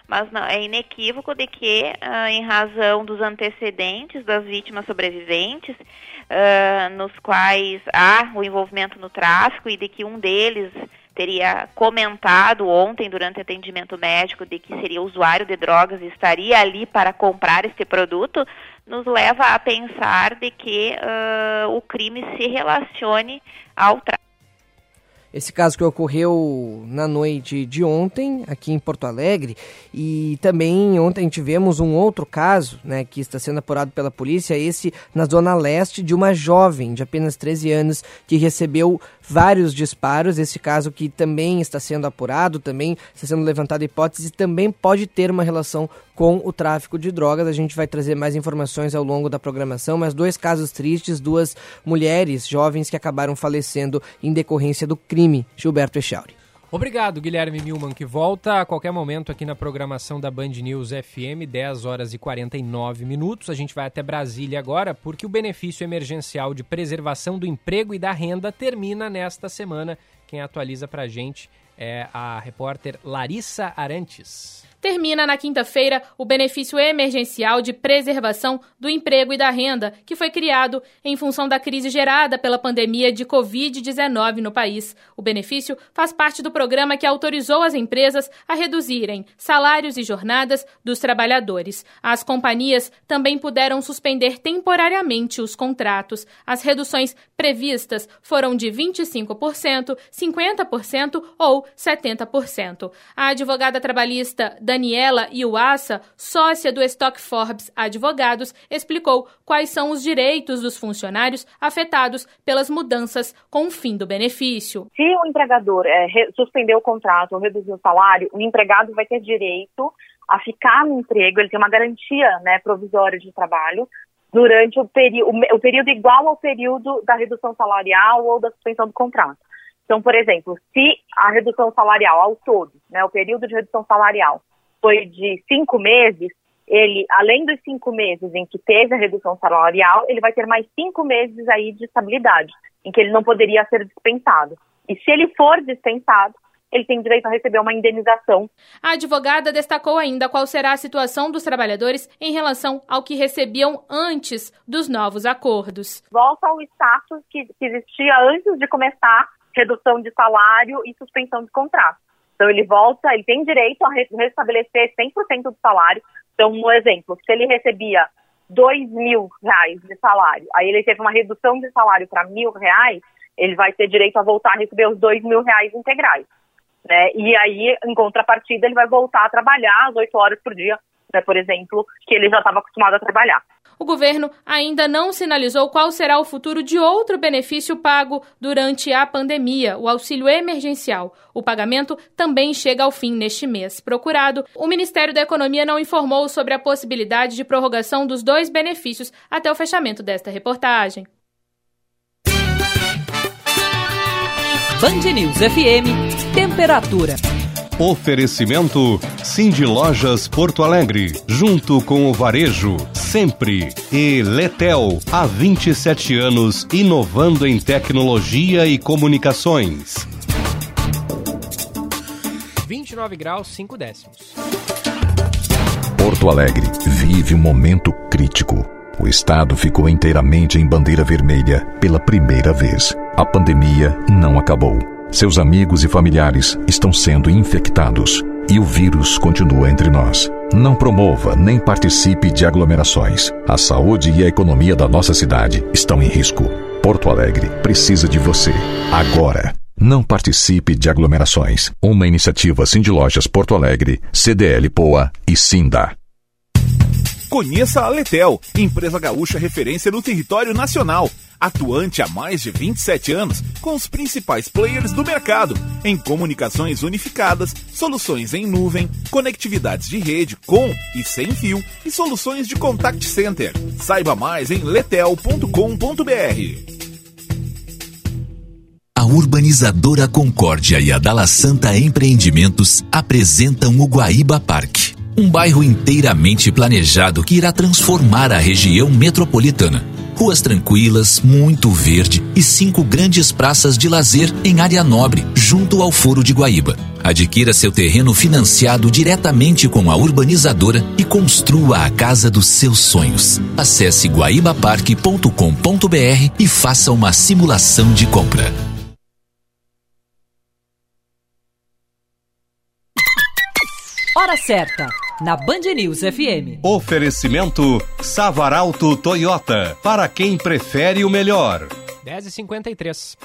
mas não, é inequívoco de que, em razão dos antecedentes das vítimas sobreviventes, uh, nos quais há o envolvimento no tráfico e de que um deles teria comentado ontem durante atendimento médico de que seria usuário de drogas e estaria ali para comprar este produto, nos leva a pensar de que uh, o crime se relacione ao tráfico. Esse caso que ocorreu na noite de ontem, aqui em Porto Alegre, e também ontem tivemos um outro caso, né, que está sendo apurado pela polícia, esse na zona leste de uma jovem de apenas 13 anos que recebeu vários disparos. Esse caso que também está sendo apurado, também está sendo levantada hipótese, também pode ter uma relação com o tráfico de drogas. A gente vai trazer mais informações ao longo da programação, mas dois casos tristes, duas mulheres jovens que acabaram falecendo em decorrência do crime. Gilberto Echauri. Obrigado, Guilherme Milman, que volta a qualquer momento aqui na programação da Band News FM, 10 horas e 49 minutos. A gente vai até Brasília agora, porque o benefício emergencial de preservação do emprego e da renda termina nesta semana. Quem atualiza para a gente é a repórter Larissa Arantes termina na quinta-feira o benefício emergencial de preservação do emprego e da renda, que foi criado em função da crise gerada pela pandemia de Covid-19 no país. O benefício faz parte do programa que autorizou as empresas a reduzirem salários e jornadas dos trabalhadores. As companhias também puderam suspender temporariamente os contratos. As reduções previstas foram de 25%, 50% ou 70%. A advogada trabalhista Daniela Iuassa, sócia do Stock Forbes Advogados, explicou quais são os direitos dos funcionários afetados pelas mudanças com o fim do benefício. Se o empregador é, suspender o contrato ou reduzir o salário, o empregado vai ter direito a ficar no emprego, ele tem uma garantia né, provisória de trabalho durante o, o período igual ao período da redução salarial ou da suspensão do contrato. Então, por exemplo, se a redução salarial ao todo, né, o período de redução salarial foi de cinco meses, ele, além dos cinco meses em que teve a redução salarial, ele vai ter mais cinco meses aí de estabilidade, em que ele não poderia ser dispensado. E se ele for dispensado, ele tem direito a receber uma indenização. A advogada destacou ainda qual será a situação dos trabalhadores em relação ao que recebiam antes dos novos acordos. Volta ao status que, que existia antes de começar redução de salário e suspensão de contrato. Então ele volta, ele tem direito a restabelecer 100% do salário. Então, um exemplo, se ele recebia dois mil reais de salário, aí ele teve uma redução de salário para mil reais, ele vai ter direito a voltar a receber os dois mil reais integrais. né? E aí, em contrapartida, ele vai voltar a trabalhar às 8 horas por dia, né, por exemplo, que ele já estava acostumado a trabalhar. O governo ainda não sinalizou qual será o futuro de outro benefício pago durante a pandemia, o auxílio emergencial. O pagamento também chega ao fim neste mês. Procurado, o Ministério da Economia não informou sobre a possibilidade de prorrogação dos dois benefícios até o fechamento desta reportagem. Band News FM, temperatura. Oferecimento Cindy Lojas Porto Alegre, junto com o Varejo, sempre. E Letel, há 27 anos, inovando em tecnologia e comunicações. 29 graus, 5 décimos. Porto Alegre vive um momento crítico. O estado ficou inteiramente em bandeira vermelha pela primeira vez. A pandemia não acabou. Seus amigos e familiares estão sendo infectados e o vírus continua entre nós. Não promova nem participe de aglomerações. A saúde e a economia da nossa cidade estão em risco. Porto Alegre precisa de você. Agora. Não participe de aglomerações. Uma iniciativa Cindy Lojas Porto Alegre, CDL Poa e Sinda. Conheça a Letel, empresa gaúcha referência no território nacional. Atuante há mais de 27 anos com os principais players do mercado em comunicações unificadas, soluções em nuvem, conectividades de rede com e sem fio e soluções de contact center. Saiba mais em letel.com.br. A urbanizadora Concórdia e a Dala Santa Empreendimentos apresentam o Guaíba Parque, um bairro inteiramente planejado que irá transformar a região metropolitana. Ruas tranquilas, muito verde e cinco grandes praças de lazer em área nobre, junto ao Foro de Guaíba. Adquira seu terreno financiado diretamente com a urbanizadora e construa a casa dos seus sonhos. Acesse guaibaparque.com.br e faça uma simulação de compra. Hora certa, na Band News FM. Oferecimento Savaralto Toyota, para quem prefere o melhor. 10h53.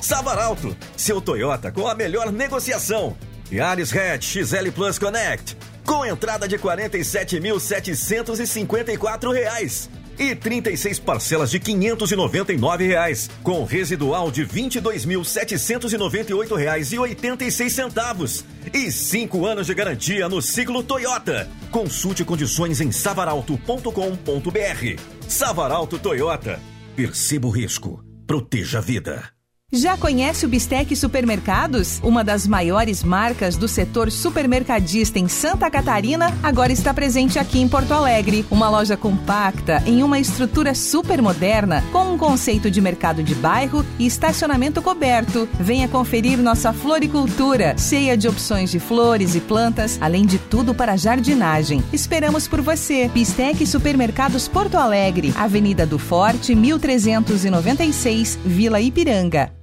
Savaralto, seu Toyota com a melhor negociação. Yaris Hatch XL Plus Connect, com entrada de 47.754 reais e 36 parcelas de 599 reais, com residual de 22.798 reais e 86 centavos e 5 anos de garantia no ciclo Toyota. Consulte condições em savaralto.com.br. Savaralto Toyota. Perceba o risco. Proteja a vida. Já conhece o Bistec Supermercados? Uma das maiores marcas do setor supermercadista em Santa Catarina, agora está presente aqui em Porto Alegre. Uma loja compacta, em uma estrutura super moderna, com um conceito de mercado de bairro e estacionamento coberto. Venha conferir nossa floricultura, cheia de opções de flores e plantas, além de tudo para jardinagem. Esperamos por você. Bistec Supermercados Porto Alegre, Avenida do Forte, 1396, Vila Ipiranga.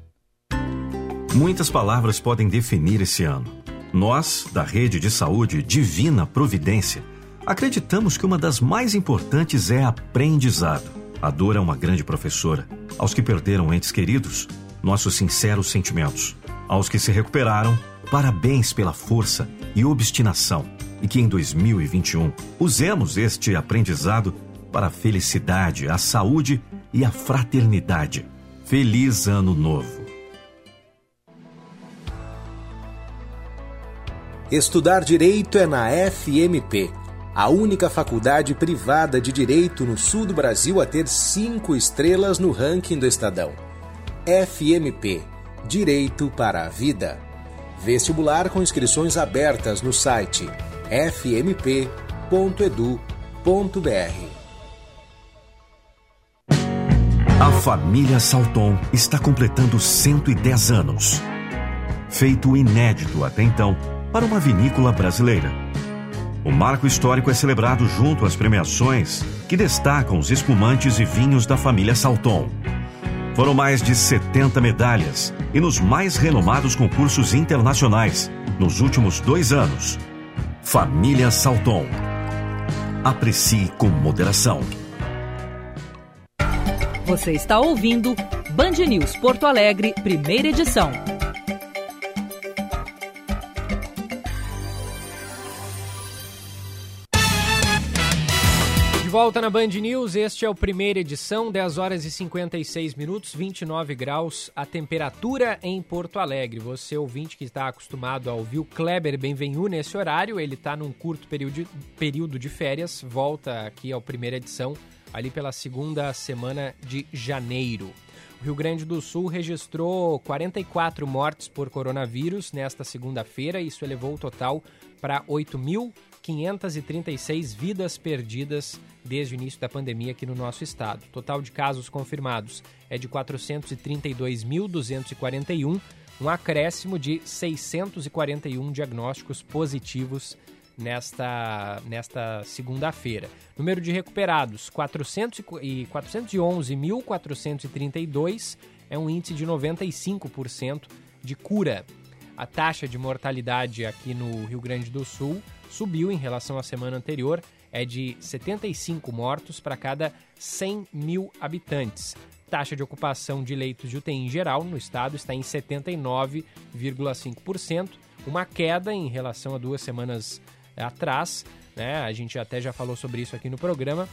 Muitas palavras podem definir esse ano. Nós, da Rede de Saúde Divina Providência, acreditamos que uma das mais importantes é aprendizado. A dor é uma grande professora. Aos que perderam entes queridos, nossos sinceros sentimentos. Aos que se recuperaram, parabéns pela força e obstinação. E que em 2021 usemos este aprendizado para a felicidade, a saúde e a fraternidade. Feliz Ano Novo! Estudar direito é na FMP, a única faculdade privada de direito no sul do Brasil a ter cinco estrelas no ranking do Estadão. FMP Direito para a Vida. Vestibular com inscrições abertas no site fmp.edu.br. A família Salton está completando 110 anos. Feito inédito até então para uma vinícola brasileira. O marco histórico é celebrado junto às premiações que destacam os espumantes e vinhos da família Salton. Foram mais de 70 medalhas e nos mais renomados concursos internacionais nos últimos dois anos. Família Salton. Aprecie com moderação. Você está ouvindo Band News Porto Alegre, primeira edição. Volta na Band News, este é o primeira edição, 10 horas e 56 minutos, 29 graus a temperatura em Porto Alegre. Você ouvinte que está acostumado a ouvir o Kleber Benvenu nesse horário, ele está num curto período período de férias, volta aqui ao primeira edição, ali pela segunda semana de janeiro. O Rio Grande do Sul registrou 44 mortes por coronavírus nesta segunda-feira, isso elevou o total para 8.536 vidas perdidas desde o início da pandemia aqui no nosso estado. O total de casos confirmados é de 432.241, um acréscimo de 641 diagnósticos positivos nesta, nesta segunda-feira. Número de recuperados, 411.432, é um índice de 95% de cura. A taxa de mortalidade aqui no Rio Grande do Sul subiu em relação à semana anterior, é de 75 mortos para cada 100 mil habitantes. Taxa de ocupação de leitos de UTI em geral no estado está em 79,5%, uma queda em relação a duas semanas atrás, né? A gente até já falou sobre isso aqui no programa.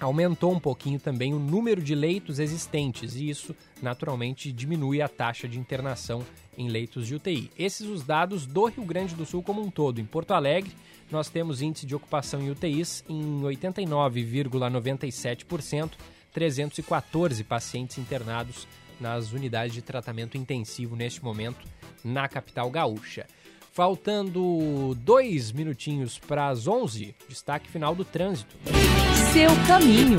Aumentou um pouquinho também o número de leitos existentes e isso naturalmente diminui a taxa de internação em leitos de UTI. Esses os dados do Rio Grande do Sul como um todo. Em Porto Alegre, nós temos índice de ocupação em UTIs em 89,97%, 314 pacientes internados nas unidades de tratamento intensivo neste momento na capital gaúcha. Faltando dois minutinhos para as 11, destaque final do trânsito. Seu caminho.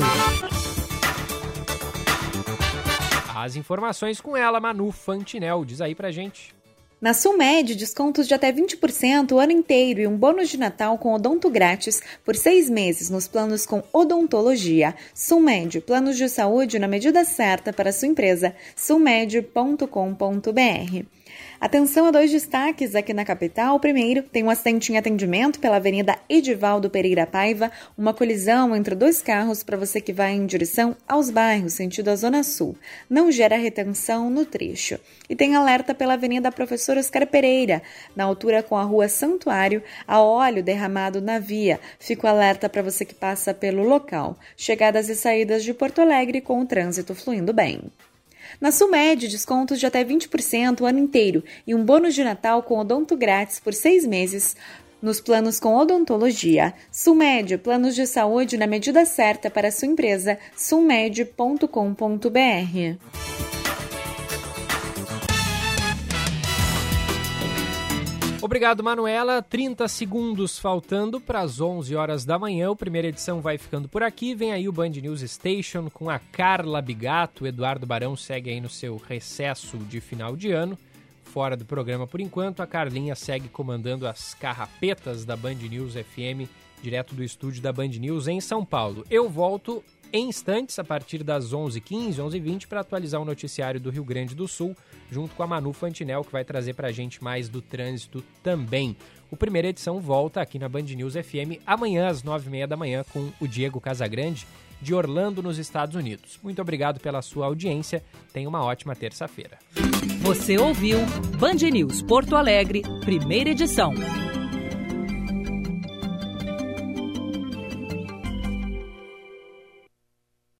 As informações com ela, Manu Fantinel. Diz aí pra gente. Na Sulmed, descontos de até 20% o ano inteiro e um bônus de Natal com odonto grátis por seis meses nos planos com odontologia. Sulmed, planos de saúde na medida certa para sua empresa. sulmed.com.br Atenção a dois destaques aqui na capital. O primeiro tem um acidente em atendimento pela Avenida Edivaldo Pereira Paiva, uma colisão entre dois carros para você que vai em direção aos bairros, sentido a Zona Sul. Não gera retenção no trecho. E tem alerta pela Avenida Professor Oscar Pereira, na altura com a Rua Santuário, a óleo derramado na via. Fico alerta para você que passa pelo local. Chegadas e saídas de Porto Alegre com o trânsito fluindo bem. Na Sumed, descontos de até 20% o ano inteiro e um bônus de Natal com odonto grátis por seis meses nos planos com odontologia. Sulmed, planos de saúde na medida certa para sua empresa. sulmed.com.br. Obrigado, Manuela. 30 segundos faltando para as 11 horas da manhã. O primeira edição vai ficando por aqui. Vem aí o Band News Station com a Carla Bigato. O Eduardo Barão segue aí no seu recesso de final de ano. Fora do programa por enquanto, a Carlinha segue comandando as carrapetas da Band News FM, direto do estúdio da Band News em São Paulo. Eu volto em instantes, a partir das 11h15, 11h20, para atualizar o noticiário do Rio Grande do Sul, junto com a Manu Fantinel, que vai trazer para a gente mais do trânsito também. O primeira edição volta aqui na Band News FM amanhã às 9h30 da manhã com o Diego Casagrande, de Orlando, nos Estados Unidos. Muito obrigado pela sua audiência. Tenha uma ótima terça-feira. Você ouviu Band News Porto Alegre, primeira edição.